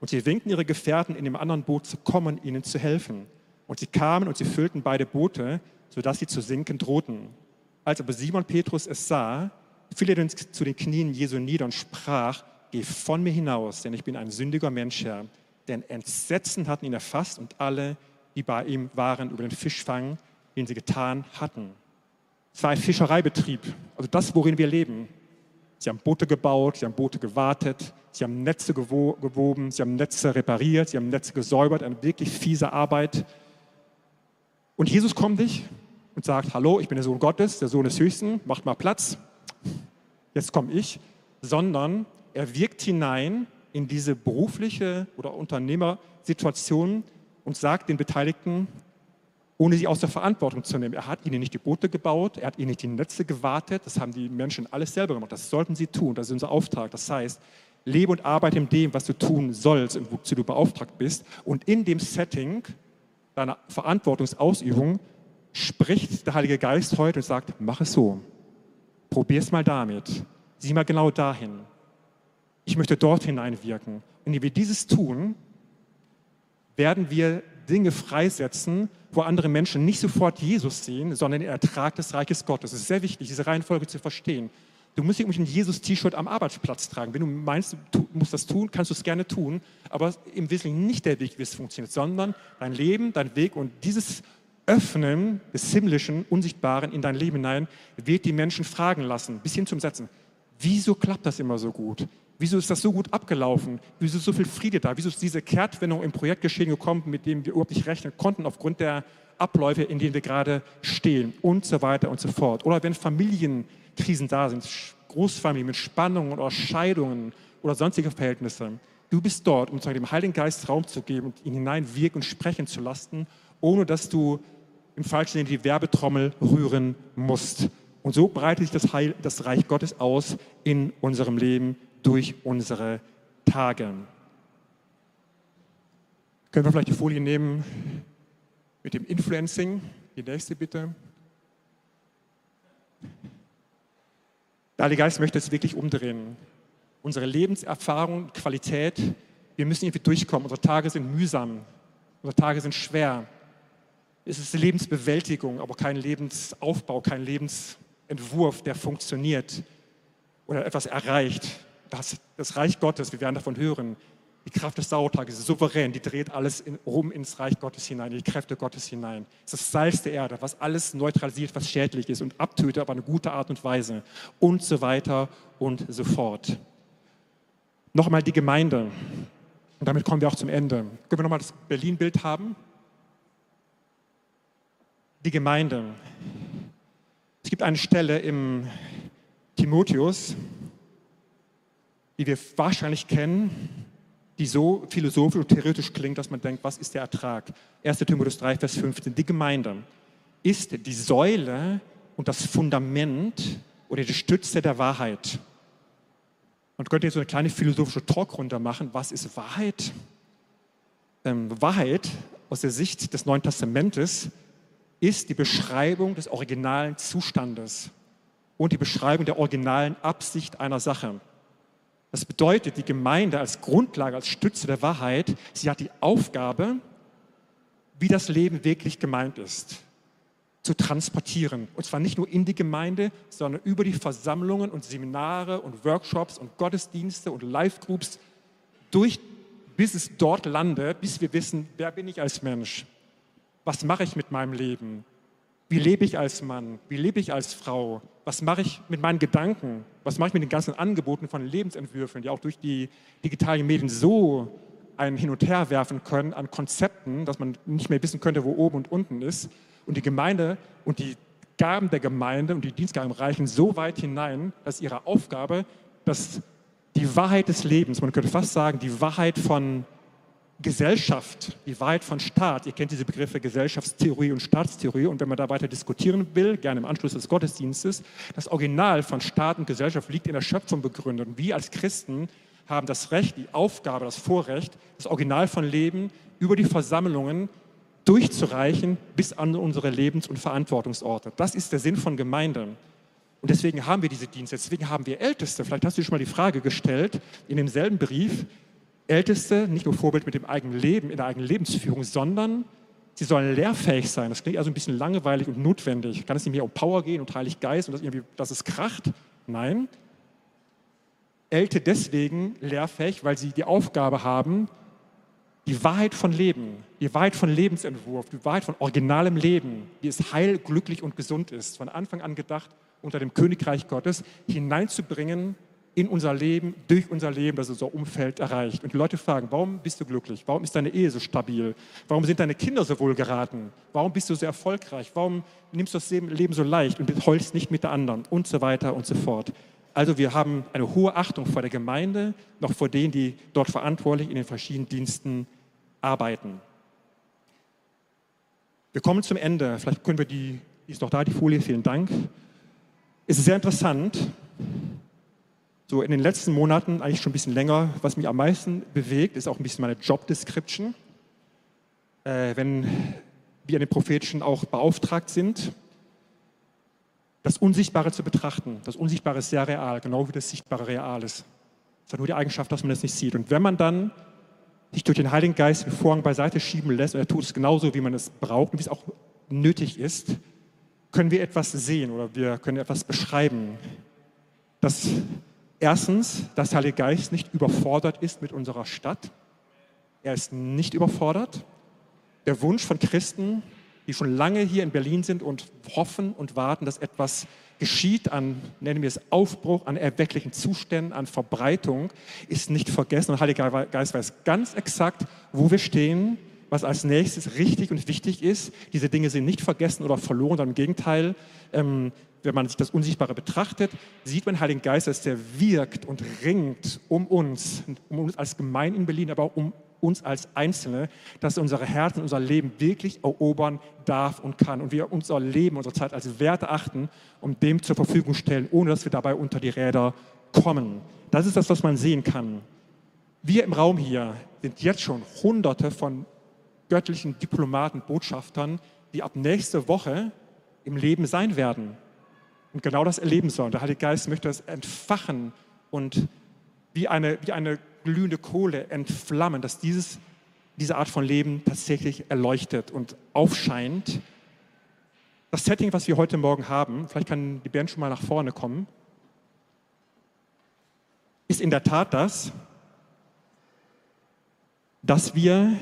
Und sie winkten ihre Gefährten in dem anderen Boot zu kommen, ihnen zu helfen. Und sie kamen und sie füllten beide Boote, sodass sie zu sinken drohten. Als aber Simon Petrus es sah, fiel er zu den Knien Jesu nieder und sprach, geh von mir hinaus, denn ich bin ein sündiger Mensch, Herr. Denn Entsetzen hatten ihn erfasst und alle, die bei ihm waren, über den Fischfang, den sie getan hatten. Es war ein Fischereibetrieb, also das, worin wir leben. Sie haben Boote gebaut, sie haben Boote gewartet, sie haben Netze gewoben, sie haben Netze repariert, sie haben Netze gesäubert, eine wirklich fiese Arbeit. Und Jesus kommt dich und sagt, hallo, ich bin der Sohn Gottes, der Sohn des Höchsten, macht mal Platz, jetzt komme ich, sondern er wirkt hinein in diese berufliche oder Unternehmersituation und sagt den Beteiligten, ohne sie aus der Verantwortung zu nehmen. Er hat ihnen nicht die Boote gebaut, er hat ihnen nicht die Netze gewartet, das haben die Menschen alles selber gemacht. Das sollten sie tun, das ist unser Auftrag. Das heißt, lebe und arbeite in dem, was du tun sollst und wozu du beauftragt bist. Und in dem Setting deiner Verantwortungsausübung spricht der Heilige Geist heute und sagt, mach es so, probier es mal damit, sieh mal genau dahin. Ich möchte dort hineinwirken. Indem wir dieses tun, werden wir Dinge freisetzen, wo andere Menschen nicht sofort Jesus sehen, sondern den Ertrag des Reiches Gottes. Es ist sehr wichtig, diese Reihenfolge zu verstehen. Du musst nicht ein Jesus-T-Shirt am Arbeitsplatz tragen. Wenn du meinst, du musst das tun, kannst du es gerne tun, aber im Wesentlichen nicht der Weg, wie es funktioniert, sondern dein Leben, dein Weg und dieses Öffnen des Himmlischen, Unsichtbaren in dein Leben hinein wird die Menschen fragen lassen, bis hin zum Setzen. Wieso klappt das immer so gut? Wieso ist das so gut abgelaufen? Wieso ist so viel Friede da? Wieso ist diese Kehrtwendung im Projektgeschehen gekommen, mit dem wir überhaupt nicht rechnen konnten, aufgrund der Abläufe, in denen wir gerade stehen und so weiter und so fort? Oder wenn Familienkrisen da sind, Großfamilien mit Spannungen oder Scheidungen oder sonstige Verhältnisse. Du bist dort, um dem Heiligen Geist Raum zu geben und ihn hinein wirken und sprechen zu lassen, ohne dass du im falschen Sinne die Werbetrommel rühren musst. Und so breitet sich das, Heil, das Reich Gottes aus in unserem Leben durch unsere Tage. Können wir vielleicht die Folie nehmen mit dem Influencing? Die nächste bitte. Der Heilige Geist möchte es wirklich umdrehen. Unsere Lebenserfahrung, Qualität, wir müssen irgendwie durchkommen. Unsere Tage sind mühsam, unsere Tage sind schwer. Es ist Lebensbewältigung, aber kein Lebensaufbau, kein Lebensentwurf, der funktioniert oder etwas erreicht das, das Reich Gottes, wir werden davon hören, die Kraft des Sauertages ist souverän, die dreht alles in, rum ins Reich Gottes hinein, in die Kräfte Gottes hinein. Es ist das Salz der Erde, was alles neutralisiert, was schädlich ist und abtötet auf eine gute Art und Weise und so weiter und so fort. Nochmal die Gemeinde. Und damit kommen wir auch zum Ende. Können wir nochmal das Berlin-Bild haben? Die Gemeinde. Es gibt eine Stelle im Timotheus, die wir wahrscheinlich kennen, die so philosophisch und theoretisch klingt, dass man denkt, was ist der Ertrag? 1. Timotheus 3, Vers 15. Die Gemeinde ist die Säule und das Fundament oder die Stütze der Wahrheit. Man könnte jetzt so eine kleine philosophische Talkrunde machen. Was ist Wahrheit? Ähm, Wahrheit aus der Sicht des Neuen Testamentes ist die Beschreibung des originalen Zustandes und die Beschreibung der originalen Absicht einer Sache. Das bedeutet, die Gemeinde als Grundlage, als Stütze der Wahrheit, sie hat die Aufgabe, wie das Leben wirklich gemeint ist, zu transportieren. Und zwar nicht nur in die Gemeinde, sondern über die Versammlungen und Seminare und Workshops und Gottesdienste und Live-Groups durch, bis es dort landet, bis wir wissen, wer bin ich als Mensch? Was mache ich mit meinem Leben? Wie lebe ich als Mann? Wie lebe ich als Frau? Was mache ich mit meinen Gedanken? Was mache ich mit den ganzen Angeboten von Lebensentwürfen, die auch durch die digitalen Medien so ein Hin- und Her werfen können an Konzepten, dass man nicht mehr wissen könnte, wo oben und unten ist. Und die Gemeinde und die Gaben der Gemeinde und die Dienstgaben reichen so weit hinein, dass ihre Aufgabe, dass die Wahrheit des Lebens, man könnte fast sagen, die Wahrheit von Gesellschaft, die Wahrheit von Staat. Ihr kennt diese Begriffe Gesellschaftstheorie und Staatstheorie. Und wenn man da weiter diskutieren will, gerne im Anschluss des Gottesdienstes, das Original von Staat und Gesellschaft liegt in der Schöpfung begründet. Und wir als Christen haben das Recht, die Aufgabe, das Vorrecht, das Original von Leben über die Versammlungen durchzureichen bis an unsere Lebens- und Verantwortungsorte. Das ist der Sinn von Gemeinde. Und deswegen haben wir diese Dienste, deswegen haben wir Älteste. Vielleicht hast du schon mal die Frage gestellt, in demselben Brief, Älteste nicht nur Vorbild mit dem eigenen Leben, in der eigenen Lebensführung, sondern sie sollen lehrfähig sein. Das klingt also ein bisschen langweilig und notwendig. Kann es nicht mehr um Power gehen und Heilig Geist und das irgendwie, dass es kracht? Nein. Älte deswegen lehrfähig, weil sie die Aufgabe haben, die Wahrheit von Leben, die Wahrheit von Lebensentwurf, die Wahrheit von originalem Leben, wie es heil, glücklich und gesund ist, von Anfang an gedacht, unter dem Königreich Gottes hineinzubringen in unser Leben, durch unser Leben, das unser Umfeld erreicht. Und die Leute fragen, warum bist du glücklich? Warum ist deine Ehe so stabil? Warum sind deine Kinder so wohl geraten? Warum bist du so erfolgreich? Warum nimmst du das Leben so leicht und heulst nicht mit der anderen? Und so weiter und so fort. Also wir haben eine hohe Achtung vor der Gemeinde, noch vor denen, die dort verantwortlich in den verschiedenen Diensten arbeiten. Wir kommen zum Ende. Vielleicht können wir die, die ist noch da, die Folie, vielen Dank. Es ist sehr interessant, so in den letzten Monaten, eigentlich schon ein bisschen länger, was mich am meisten bewegt, ist auch ein bisschen meine Job Description. Äh, wenn wir an den Prophetischen auch beauftragt sind, das Unsichtbare zu betrachten. Das Unsichtbare ist sehr real, genau wie das Sichtbare real ist. Es hat nur die Eigenschaft, dass man es nicht sieht. Und wenn man dann sich durch den Heiligen Geist den Vorhang beiseite schieben lässt, und er tut es genauso, wie man es braucht und wie es auch nötig ist, können wir etwas sehen oder wir können etwas beschreiben. Dass erstens, dass der Heilige Geist nicht überfordert ist mit unserer Stadt. Er ist nicht überfordert. Der Wunsch von Christen, die schon lange hier in Berlin sind und hoffen und warten, dass etwas geschieht an, nennen wir es Aufbruch, an erwecklichen Zuständen, an Verbreitung, ist nicht vergessen. Und Heiliger Geist weiß ganz exakt, wo wir stehen, was als nächstes richtig und wichtig ist. Diese Dinge sind nicht vergessen oder verloren, sondern im Gegenteil, ähm, wenn man sich das Unsichtbare betrachtet, sieht man Heiligen Geist, dass der wirkt und ringt um uns, um uns als Gemeinde in Berlin, aber auch um uns als Einzelne, dass unsere Herzen, unser Leben wirklich erobern darf und kann. Und wir unser Leben, unsere Zeit als Wert achten und dem zur Verfügung stellen, ohne dass wir dabei unter die Räder kommen. Das ist das, was man sehen kann. Wir im Raum hier sind jetzt schon hunderte von göttlichen Diplomaten, Botschaftern, die ab nächste Woche im Leben sein werden und genau das erleben sollen. Der Heilige Geist möchte das entfachen und wie eine, wie eine glühende Kohle entflammen, dass dieses, diese Art von Leben tatsächlich erleuchtet und aufscheint. Das Setting, was wir heute Morgen haben, vielleicht kann die Band schon mal nach vorne kommen, ist in der Tat das, dass wir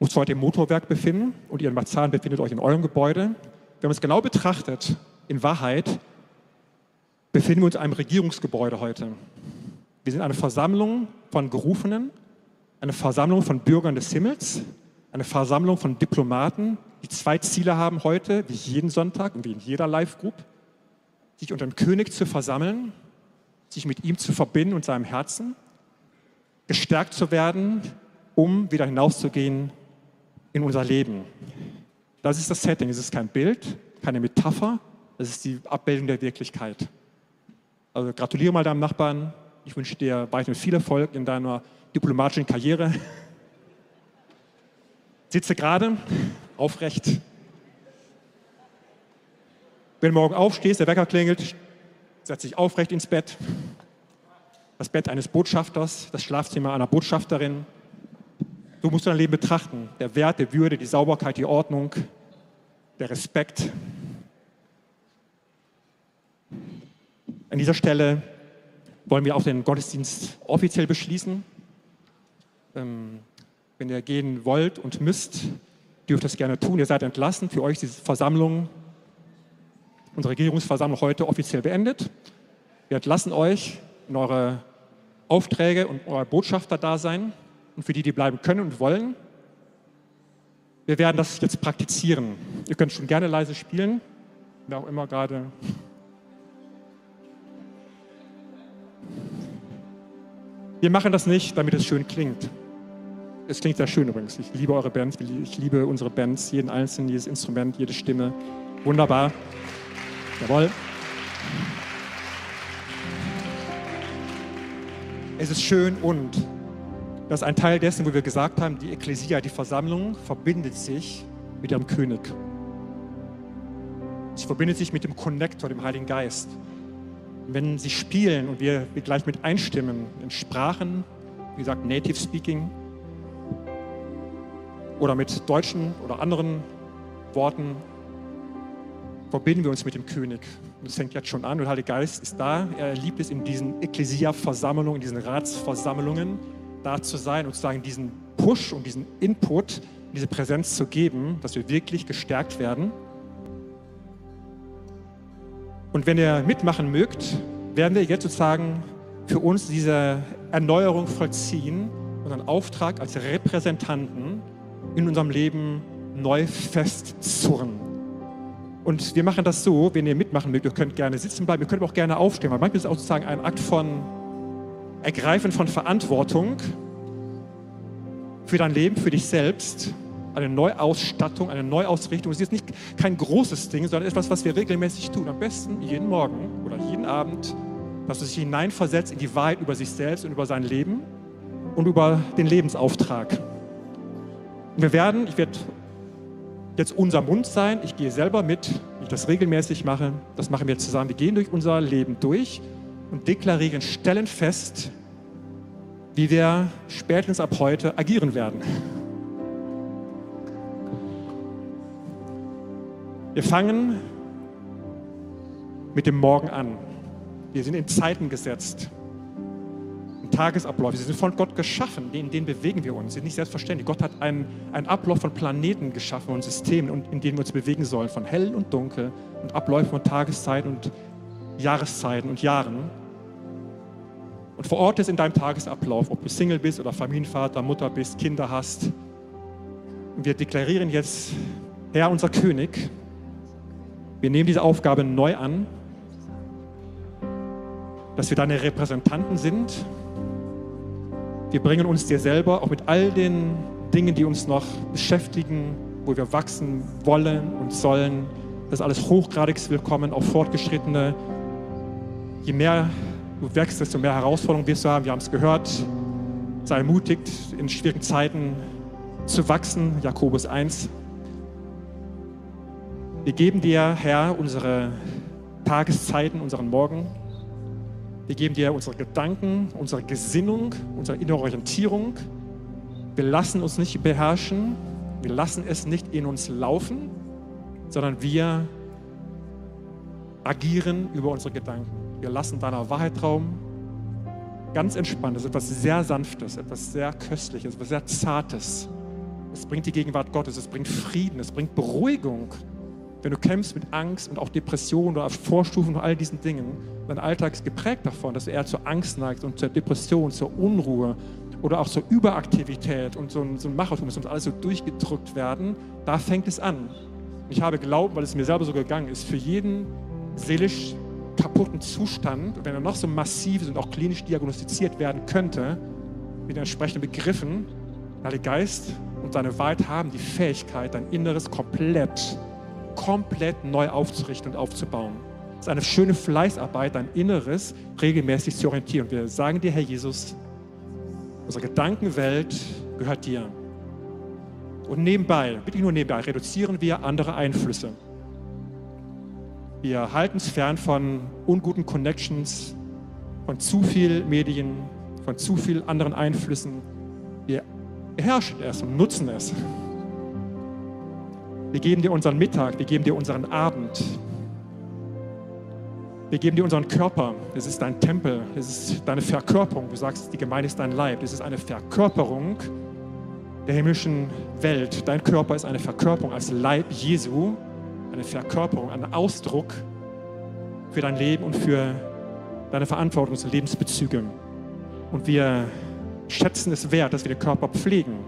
uns heute im Motorwerk befinden und ihr in Marzahn befindet euch in eurem Gebäude. Wenn man es genau betrachtet, in Wahrheit befinden wir uns in einem Regierungsgebäude heute. Wir sind eine Versammlung von Gerufenen, eine Versammlung von Bürgern des Himmels, eine Versammlung von Diplomaten, die zwei Ziele haben heute, wie jeden Sonntag und wie in jeder Live-Group, sich unter dem König zu versammeln, sich mit ihm zu verbinden und seinem Herzen, gestärkt zu werden, um wieder hinauszugehen in unser Leben. Das ist das Setting. Es ist kein Bild, keine Metapher, es ist die Abbildung der Wirklichkeit. Also gratuliere mal deinem Nachbarn, ich wünsche dir weiterhin viel Erfolg in deiner diplomatischen Karriere. Sitze gerade, aufrecht. Wenn du morgen aufstehst, der Wecker klingelt, setz dich aufrecht ins Bett. Das Bett eines Botschafters, das Schlafzimmer einer Botschafterin. Du musst dein Leben betrachten. Der Wert, der Würde, die Sauberkeit, die Ordnung, der Respekt. An dieser Stelle wollen wir auch den Gottesdienst offiziell beschließen. Ähm, wenn ihr gehen wollt und müsst, dürft das gerne tun. Ihr seid entlassen. Für euch ist diese Versammlung, unsere Regierungsversammlung heute offiziell beendet. Wir entlassen euch in eure Aufträge und euer Botschafter-Dasein und für die, die bleiben können und wollen. Wir werden das jetzt praktizieren. Ihr könnt schon gerne leise spielen, wer auch immer gerade Wir machen das nicht, damit es schön klingt. Es klingt sehr schön übrigens. Ich liebe eure Bands, ich liebe unsere Bands, jeden einzelnen, jedes Instrument, jede Stimme. Wunderbar. Jawohl. Es ist schön und das ist ein Teil dessen, wo wir gesagt haben, die Ekklesia, die Versammlung, verbindet sich mit ihrem König. Sie verbindet sich mit dem Konnektor, dem Heiligen Geist wenn sie spielen und wir, wir gleich mit einstimmen in Sprachen, wie gesagt, Native Speaking oder mit deutschen oder anderen Worten, verbinden wir uns mit dem König. Und das fängt jetzt schon an und der Heilige Geist ist da. Er liebt es in diesen Ekklesia-Versammlungen, in diesen Ratsversammlungen da zu sein und sozusagen diesen Push und diesen Input, diese Präsenz zu geben, dass wir wirklich gestärkt werden. Und wenn ihr mitmachen mögt, werden wir jetzt sozusagen für uns diese Erneuerung vollziehen, unseren Auftrag als Repräsentanten in unserem Leben neu festzurren. Und wir machen das so, wenn ihr mitmachen mögt, ihr könnt gerne sitzen bleiben, ihr könnt auch gerne aufstehen, weil manchmal ist es auch sozusagen ein Akt von Ergreifen von Verantwortung für dein Leben, für dich selbst, eine Neuausstattung, eine Neuausrichtung. Es ist nicht kein großes Ding, sondern etwas, was wir regelmäßig tun. Am besten jeden Morgen oder jeden Abend, dass du dich hineinversetzt in die Wahrheit über sich selbst und über sein Leben und über den Lebensauftrag. Und wir werden, ich werde jetzt unser Mund sein, ich gehe selber mit, ich das regelmäßig mache, das machen wir zusammen. Wir gehen durch unser Leben durch und deklarieren, stellen fest, wie wir spätestens ab heute agieren werden. Wir fangen mit dem Morgen an. Wir sind in Zeiten gesetzt, in Tagesabläufe. Sie sind von Gott geschaffen, in denen bewegen wir uns. Sie sind nicht selbstverständlich. Gott hat einen, einen Ablauf von Planeten geschaffen und Systemen, in denen wir uns bewegen sollen, von hell und dunkel und Abläufen von Tageszeiten und Jahreszeiten und Jahren. Und vor Ort ist in deinem Tagesablauf, ob du Single bist oder Familienvater, Mutter bist, Kinder hast. Wir deklarieren jetzt, Herr, unser König, wir nehmen diese Aufgabe neu an, dass wir deine Repräsentanten sind. Wir bringen uns dir selber, auch mit all den Dingen, die uns noch beschäftigen, wo wir wachsen wollen und sollen. Das ist alles hochgradig willkommen, auch fortgeschrittene. Je mehr du wächst, desto mehr Herausforderungen wirst du haben. Wir haben es gehört. Sei ermutigt, in schwierigen Zeiten zu wachsen. Jakobus 1. Wir geben dir, Herr, unsere Tageszeiten, unseren Morgen. Wir geben dir unsere Gedanken, unsere Gesinnung, unsere innere Orientierung. Wir lassen uns nicht beherrschen. Wir lassen es nicht in uns laufen, sondern wir agieren über unsere Gedanken. Wir lassen deiner Wahrheit Raum. Ganz entspannt. Das ist etwas sehr Sanftes, etwas sehr Köstliches, etwas sehr Zartes. Es bringt die Gegenwart Gottes, es bringt Frieden, es bringt Beruhigung. Wenn du kämpfst mit Angst und auch Depression oder Vorstufen von all diesen Dingen, dein Alltag ist geprägt davon, dass du eher zur Angst neigst und zur Depression, zur Unruhe oder auch zur Überaktivität und so ein, so ein Machertum, dass uns alles so durchgedrückt werden, da fängt es an. Ich habe Glauben, weil es mir selber so gegangen ist, für jeden seelisch kaputten Zustand, wenn er noch so massiv ist und auch klinisch diagnostiziert werden könnte, mit entsprechenden Begriffen, der Geist und seine Wahrheit haben die Fähigkeit, dein Inneres komplett komplett neu aufzurichten und aufzubauen. Es ist eine schöne Fleißarbeit, dein Inneres regelmäßig zu orientieren. Wir sagen dir, Herr Jesus, unsere Gedankenwelt gehört dir. Und nebenbei, wirklich nur nebenbei, reduzieren wir andere Einflüsse. Wir halten es fern von unguten Connections, von zu viel Medien, von zu viel anderen Einflüssen. Wir beherrschen es und nutzen es. Wir geben dir unseren Mittag, wir geben dir unseren Abend. Wir geben dir unseren Körper. Es ist dein Tempel, es ist deine Verkörperung. Du sagst, die Gemeinde ist dein Leib. Es ist eine Verkörperung der himmlischen Welt. Dein Körper ist eine Verkörperung als Leib Jesu, eine Verkörperung, ein Ausdruck für dein Leben und für deine Verantwortungs- und Lebensbezüge. Und wir schätzen es wert, dass wir den Körper pflegen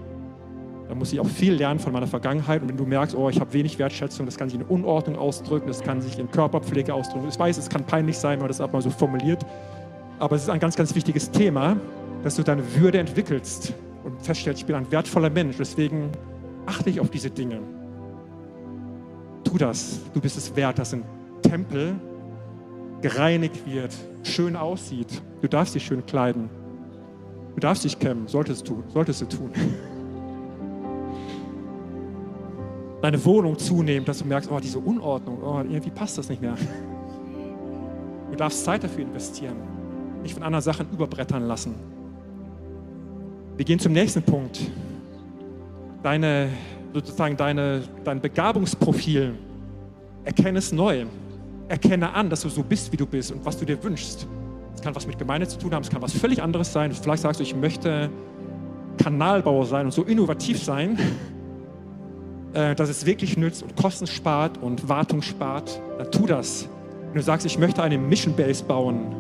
da muss ich auch viel lernen von meiner Vergangenheit. Und wenn du merkst, oh, ich habe wenig Wertschätzung, das kann sich in Unordnung ausdrücken, das kann sich in Körperpflege ausdrücken. Ich weiß, es kann peinlich sein, wenn man das auch mal so formuliert. Aber es ist ein ganz, ganz wichtiges Thema, dass du deine Würde entwickelst und feststellst, ich bin ein wertvoller Mensch. Deswegen achte ich auf diese Dinge. Tu das. Du bist es wert, dass ein Tempel gereinigt wird, schön aussieht. Du darfst dich schön kleiden. Du darfst dich kämmen, solltest du, solltest du tun. deine Wohnung zunimmt, dass du merkst, oh, diese Unordnung, oh, irgendwie passt das nicht mehr. Du darfst Zeit dafür investieren, nicht von anderen Sachen überbrettern lassen. Wir gehen zum nächsten Punkt. Deine, sozusagen deine, dein Begabungsprofil. Erkenne es neu. Erkenne an, dass du so bist, wie du bist und was du dir wünschst. Es kann was mit Gemeinde zu tun haben, es kann was völlig anderes sein. Vielleicht sagst du, ich möchte Kanalbauer sein und so innovativ sein äh, dass es wirklich nützt und Kosten spart und Wartung spart, dann tu das. Wenn du sagst, ich möchte eine Mission Base bauen,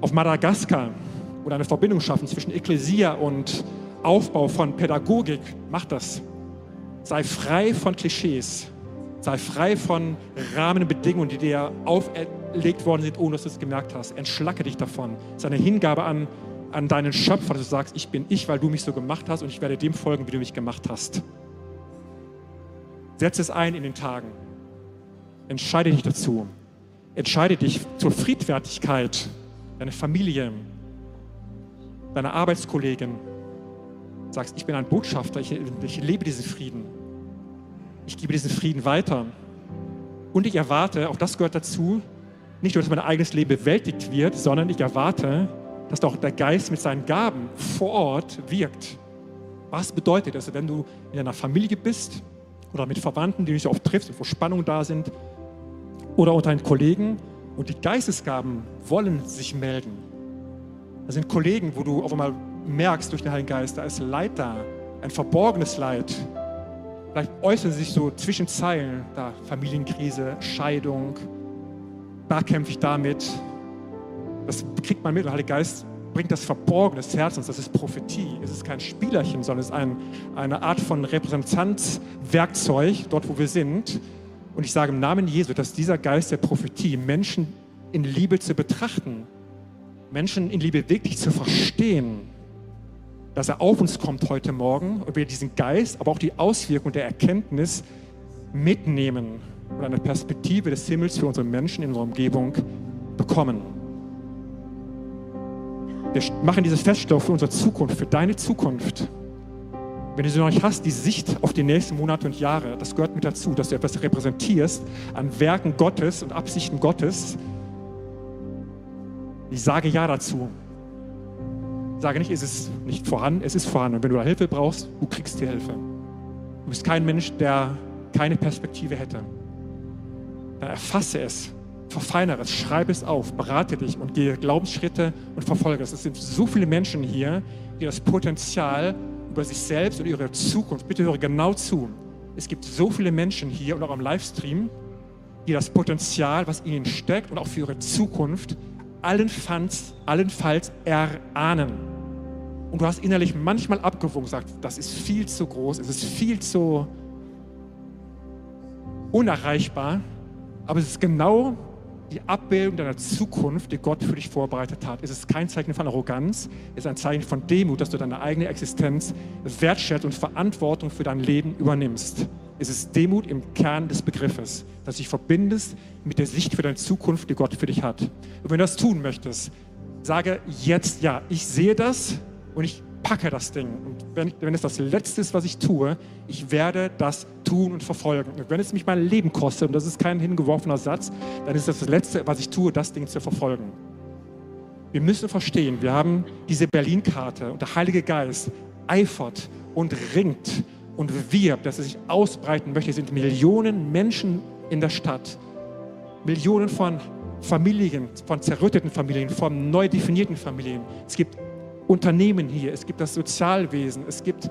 auf Madagaskar oder eine Verbindung schaffen zwischen Ekklesia und Aufbau von Pädagogik, mach das. Sei frei von Klischees. Sei frei von Rahmenbedingungen, die dir auferlegt worden sind, ohne dass du es gemerkt hast. Entschlacke dich davon. Es ist eine Hingabe an, an deinen Schöpfer, dass du sagst, ich bin ich, weil du mich so gemacht hast und ich werde dem folgen, wie du mich gemacht hast. Setze es ein in den Tagen. Entscheide dich dazu. Entscheide dich zur Friedfertigkeit, deine Familie, deine Arbeitskollegen. Sagst, ich bin ein Botschafter, ich, ich lebe diesen Frieden. Ich gebe diesen Frieden weiter. Und ich erwarte, auch das gehört dazu, nicht nur, dass mein eigenes Leben bewältigt wird, sondern ich erwarte, dass auch der Geist mit seinen Gaben vor Ort wirkt. Was bedeutet das, wenn du in einer Familie bist oder mit Verwandten, die du nicht oft triffst und wo Spannungen da sind, oder unter deinen Kollegen und die Geistesgaben wollen sich melden. Das sind Kollegen, wo du auf einmal merkst durch den Heiligen Geist, da ist Leid da, ein verborgenes Leid. Vielleicht äußern sich so zwischen Zeilen, da Familienkrise, Scheidung, da kämpfe ich damit. Das kriegt man mit. Der Heilige Geist bringt das Verborgene des Herzens, das ist Prophetie. Es ist kein Spielerchen, sondern es ist ein, eine Art von Repräsentanzwerkzeug, dort wo wir sind. Und ich sage im Namen Jesu, dass dieser Geist der Prophetie Menschen in Liebe zu betrachten, Menschen in Liebe wirklich zu verstehen, dass er auf uns kommt heute Morgen und wir diesen Geist, aber auch die Auswirkung der Erkenntnis mitnehmen und eine Perspektive des Himmels für unsere Menschen in unserer Umgebung bekommen. Wir machen dieses Feststoff für unsere Zukunft, für deine Zukunft. Wenn du sie noch nicht hast, die Sicht auf die nächsten Monate und Jahre, das gehört mit dazu, dass du etwas repräsentierst an Werken Gottes und Absichten Gottes. Ich sage ja dazu. Sage nicht, es ist nicht vorhanden, es ist vorhanden. Und wenn du da Hilfe brauchst, du kriegst die Hilfe. Du bist kein Mensch, der keine Perspektive hätte. Dann erfasse es verfeinere es, schreibe es auf, berate dich und gehe Glaubensschritte und verfolge es. Es sind so viele Menschen hier, die das Potenzial über sich selbst und ihre Zukunft, bitte höre genau zu. Es gibt so viele Menschen hier und auch am Livestream, die das Potenzial, was ihnen steckt und auch für ihre Zukunft allenfalls, allenfalls erahnen. Und du hast innerlich manchmal abgewogen, gesagt, das ist viel zu groß, es ist viel zu unerreichbar, aber es ist genau die Abbildung deiner Zukunft, die Gott für dich vorbereitet hat. Es ist kein Zeichen von Arroganz, es ist ein Zeichen von Demut, dass du deine eigene Existenz wertschätzt und Verantwortung für dein Leben übernimmst. Es ist Demut im Kern des Begriffes, dass du dich verbindest mit der Sicht für deine Zukunft, die Gott für dich hat. Und wenn du das tun möchtest, sage jetzt ja, ich sehe das und ich packe das Ding. Und wenn, wenn es das Letzte ist, was ich tue, ich werde das tun und verfolgen. Und wenn es mich mein Leben kostet, und das ist kein hingeworfener Satz, dann ist das das Letzte, was ich tue, das Ding zu verfolgen. Wir müssen verstehen, wir haben diese Berlin-Karte und der Heilige Geist eifert und ringt und wirbt, dass er sich ausbreiten möchte. Es sind Millionen Menschen in der Stadt, Millionen von Familien, von zerrütteten Familien, von neu definierten Familien. Es gibt Unternehmen hier, es gibt das Sozialwesen, es gibt,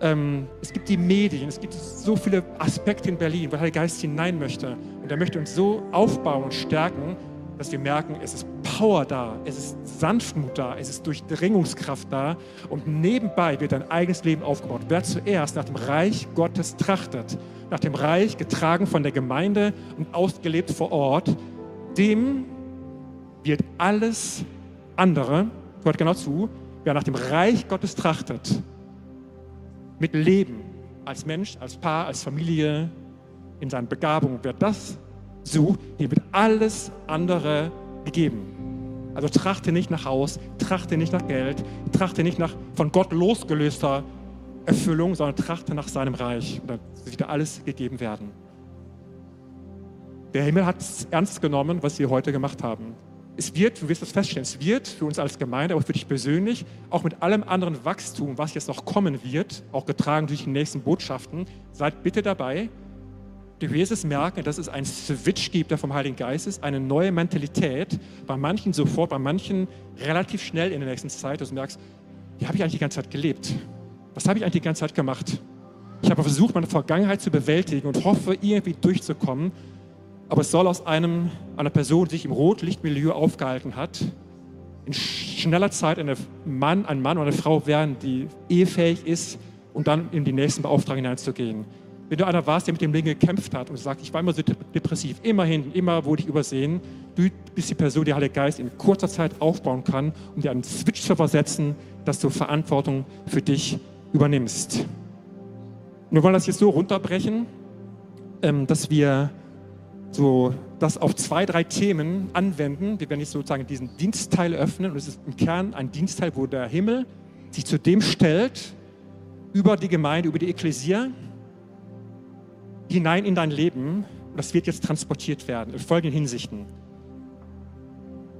ähm, es gibt die Medien, es gibt so viele Aspekte in Berlin, weil der Geist hinein möchte. Und er möchte uns so aufbauen und stärken, dass wir merken, es ist Power da, es ist Sanftmut da, es ist Durchdringungskraft da und nebenbei wird dein eigenes Leben aufgebaut. Wer zuerst nach dem Reich Gottes trachtet, nach dem Reich getragen von der Gemeinde und ausgelebt vor Ort, dem wird alles andere, hört genau zu, wer nach dem Reich Gottes trachtet, mit Leben, als Mensch, als Paar, als Familie, in seinen Begabungen, wer das sucht, dem wird alles andere gegeben. Also trachte nicht nach Haus, trachte nicht nach Geld, trachte nicht nach von Gott losgelöster Erfüllung, sondern trachte nach seinem Reich. Und dann wird alles gegeben werden. Der Himmel hat es ernst genommen, was wir heute gemacht haben es wird, du wirst das feststellen, es wird für uns als Gemeinde, aber für dich persönlich, auch mit allem anderen Wachstum, was jetzt noch kommen wird, auch getragen durch die nächsten Botschaften, seid bitte dabei. Du wirst es merken, dass es einen Switch gibt, der vom Heiligen Geist ist, eine neue Mentalität, bei manchen sofort, bei manchen relativ schnell in der nächsten Zeit, dass du merkst, wie habe ich eigentlich die ganze Zeit gelebt? Was habe ich eigentlich die ganze Zeit gemacht? Ich habe versucht, meine Vergangenheit zu bewältigen und hoffe, irgendwie durchzukommen aber es soll aus einem, einer Person, die sich im Rotlichtmilieu aufgehalten hat, in schneller Zeit eine Mann, ein Mann oder eine Frau werden, die ehefähig ist und dann in die nächsten Beauftragungen hineinzugehen. Wenn du einer warst, der mit dem Leben gekämpft hat und sagt, ich war immer so depressiv, immer hinten, immer wurde ich übersehen, du bist die Person, die Heilige Geist in kurzer Zeit aufbauen kann, um dir einen Switch zu versetzen, dass du Verantwortung für dich übernimmst. Wir wollen das jetzt so runterbrechen, ähm, dass wir so das auf zwei, drei Themen anwenden. Wir werden jetzt sozusagen diesen Dienstteil öffnen und es ist im Kern ein Dienstteil, wo der Himmel sich zu dem stellt, über die Gemeinde, über die Ekklesia, hinein in dein Leben. Und das wird jetzt transportiert werden in folgenden Hinsichten.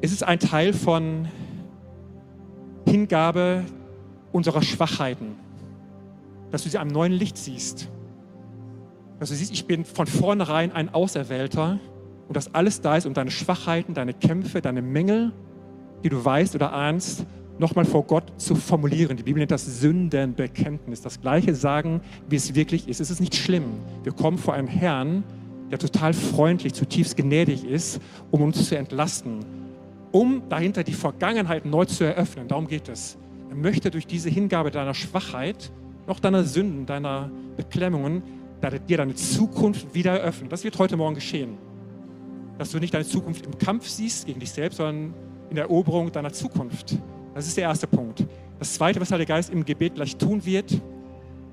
Es ist ein Teil von Hingabe unserer Schwachheiten, dass du sie einem neuen Licht siehst. Dass du siehst, ich bin von vornherein ein Auserwählter und dass alles da ist, um deine Schwachheiten, deine Kämpfe, deine Mängel, die du weißt oder ahnst, nochmal vor Gott zu formulieren. Die Bibel nennt das Sündenbekenntnis. Das Gleiche sagen, wie es wirklich ist. Es ist nicht schlimm. Wir kommen vor einem Herrn, der total freundlich, zutiefst gnädig ist, um uns zu entlasten, um dahinter die Vergangenheit neu zu eröffnen. Darum geht es. Er möchte durch diese Hingabe deiner Schwachheit, noch deiner Sünden, deiner Beklemmungen, dir deine Zukunft wieder eröffnen. Das wird heute Morgen geschehen. Dass du nicht deine Zukunft im Kampf siehst gegen dich selbst, sondern in der Eroberung deiner Zukunft. Das ist der erste Punkt. Das zweite, was der Geist im Gebet gleich tun wird,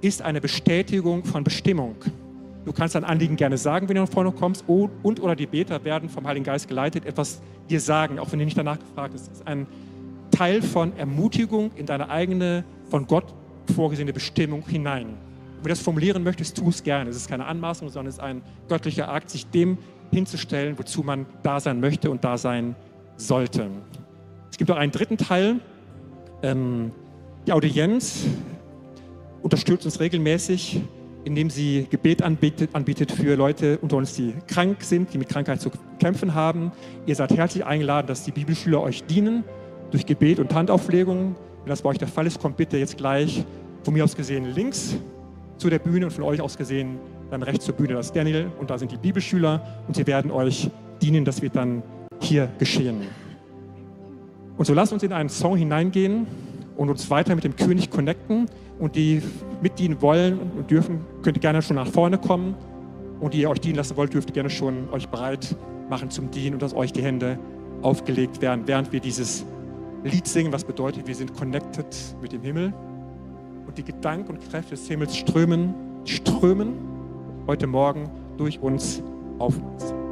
ist eine Bestätigung von Bestimmung. Du kannst dein Anliegen gerne sagen, wenn du nach vorne kommst, und oder die Beter werden vom Heiligen Geist geleitet, etwas dir sagen, auch wenn du nicht danach gefragt hast. Das ist ein Teil von Ermutigung in deine eigene, von Gott vorgesehene Bestimmung hinein. Wenn du das formulieren möchtest, tu es gerne. Es ist keine Anmaßung, sondern es ist ein göttlicher Akt, sich dem hinzustellen, wozu man da sein möchte und da sein sollte. Es gibt auch einen dritten Teil, ähm, die Audienz unterstützt uns regelmäßig, indem sie Gebet anbietet, anbietet für Leute unter uns, die krank sind, die mit Krankheit zu kämpfen haben. Ihr seid herzlich eingeladen, dass die Bibelschüler euch dienen durch Gebet und Handauflegung. Wenn das bei euch der Fall ist, kommt bitte jetzt gleich von mir aus gesehen links zu der Bühne und von euch aus gesehen dann rechts zur Bühne. Das Daniel und da sind die Bibelschüler und sie werden euch dienen. Das wird dann hier geschehen. Und so lasst uns in einen Song hineingehen und uns weiter mit dem König connecten. Und die mitdienen wollen und dürfen, könnt ihr gerne schon nach vorne kommen. Und die ihr euch dienen lassen wollt, dürft ihr gerne schon euch bereit machen zum Dienen und dass euch die Hände aufgelegt werden, während wir dieses Lied singen, was bedeutet, wir sind connected mit dem Himmel. Und die Gedanken und Kräfte des Himmels strömen, strömen heute Morgen durch uns auf uns.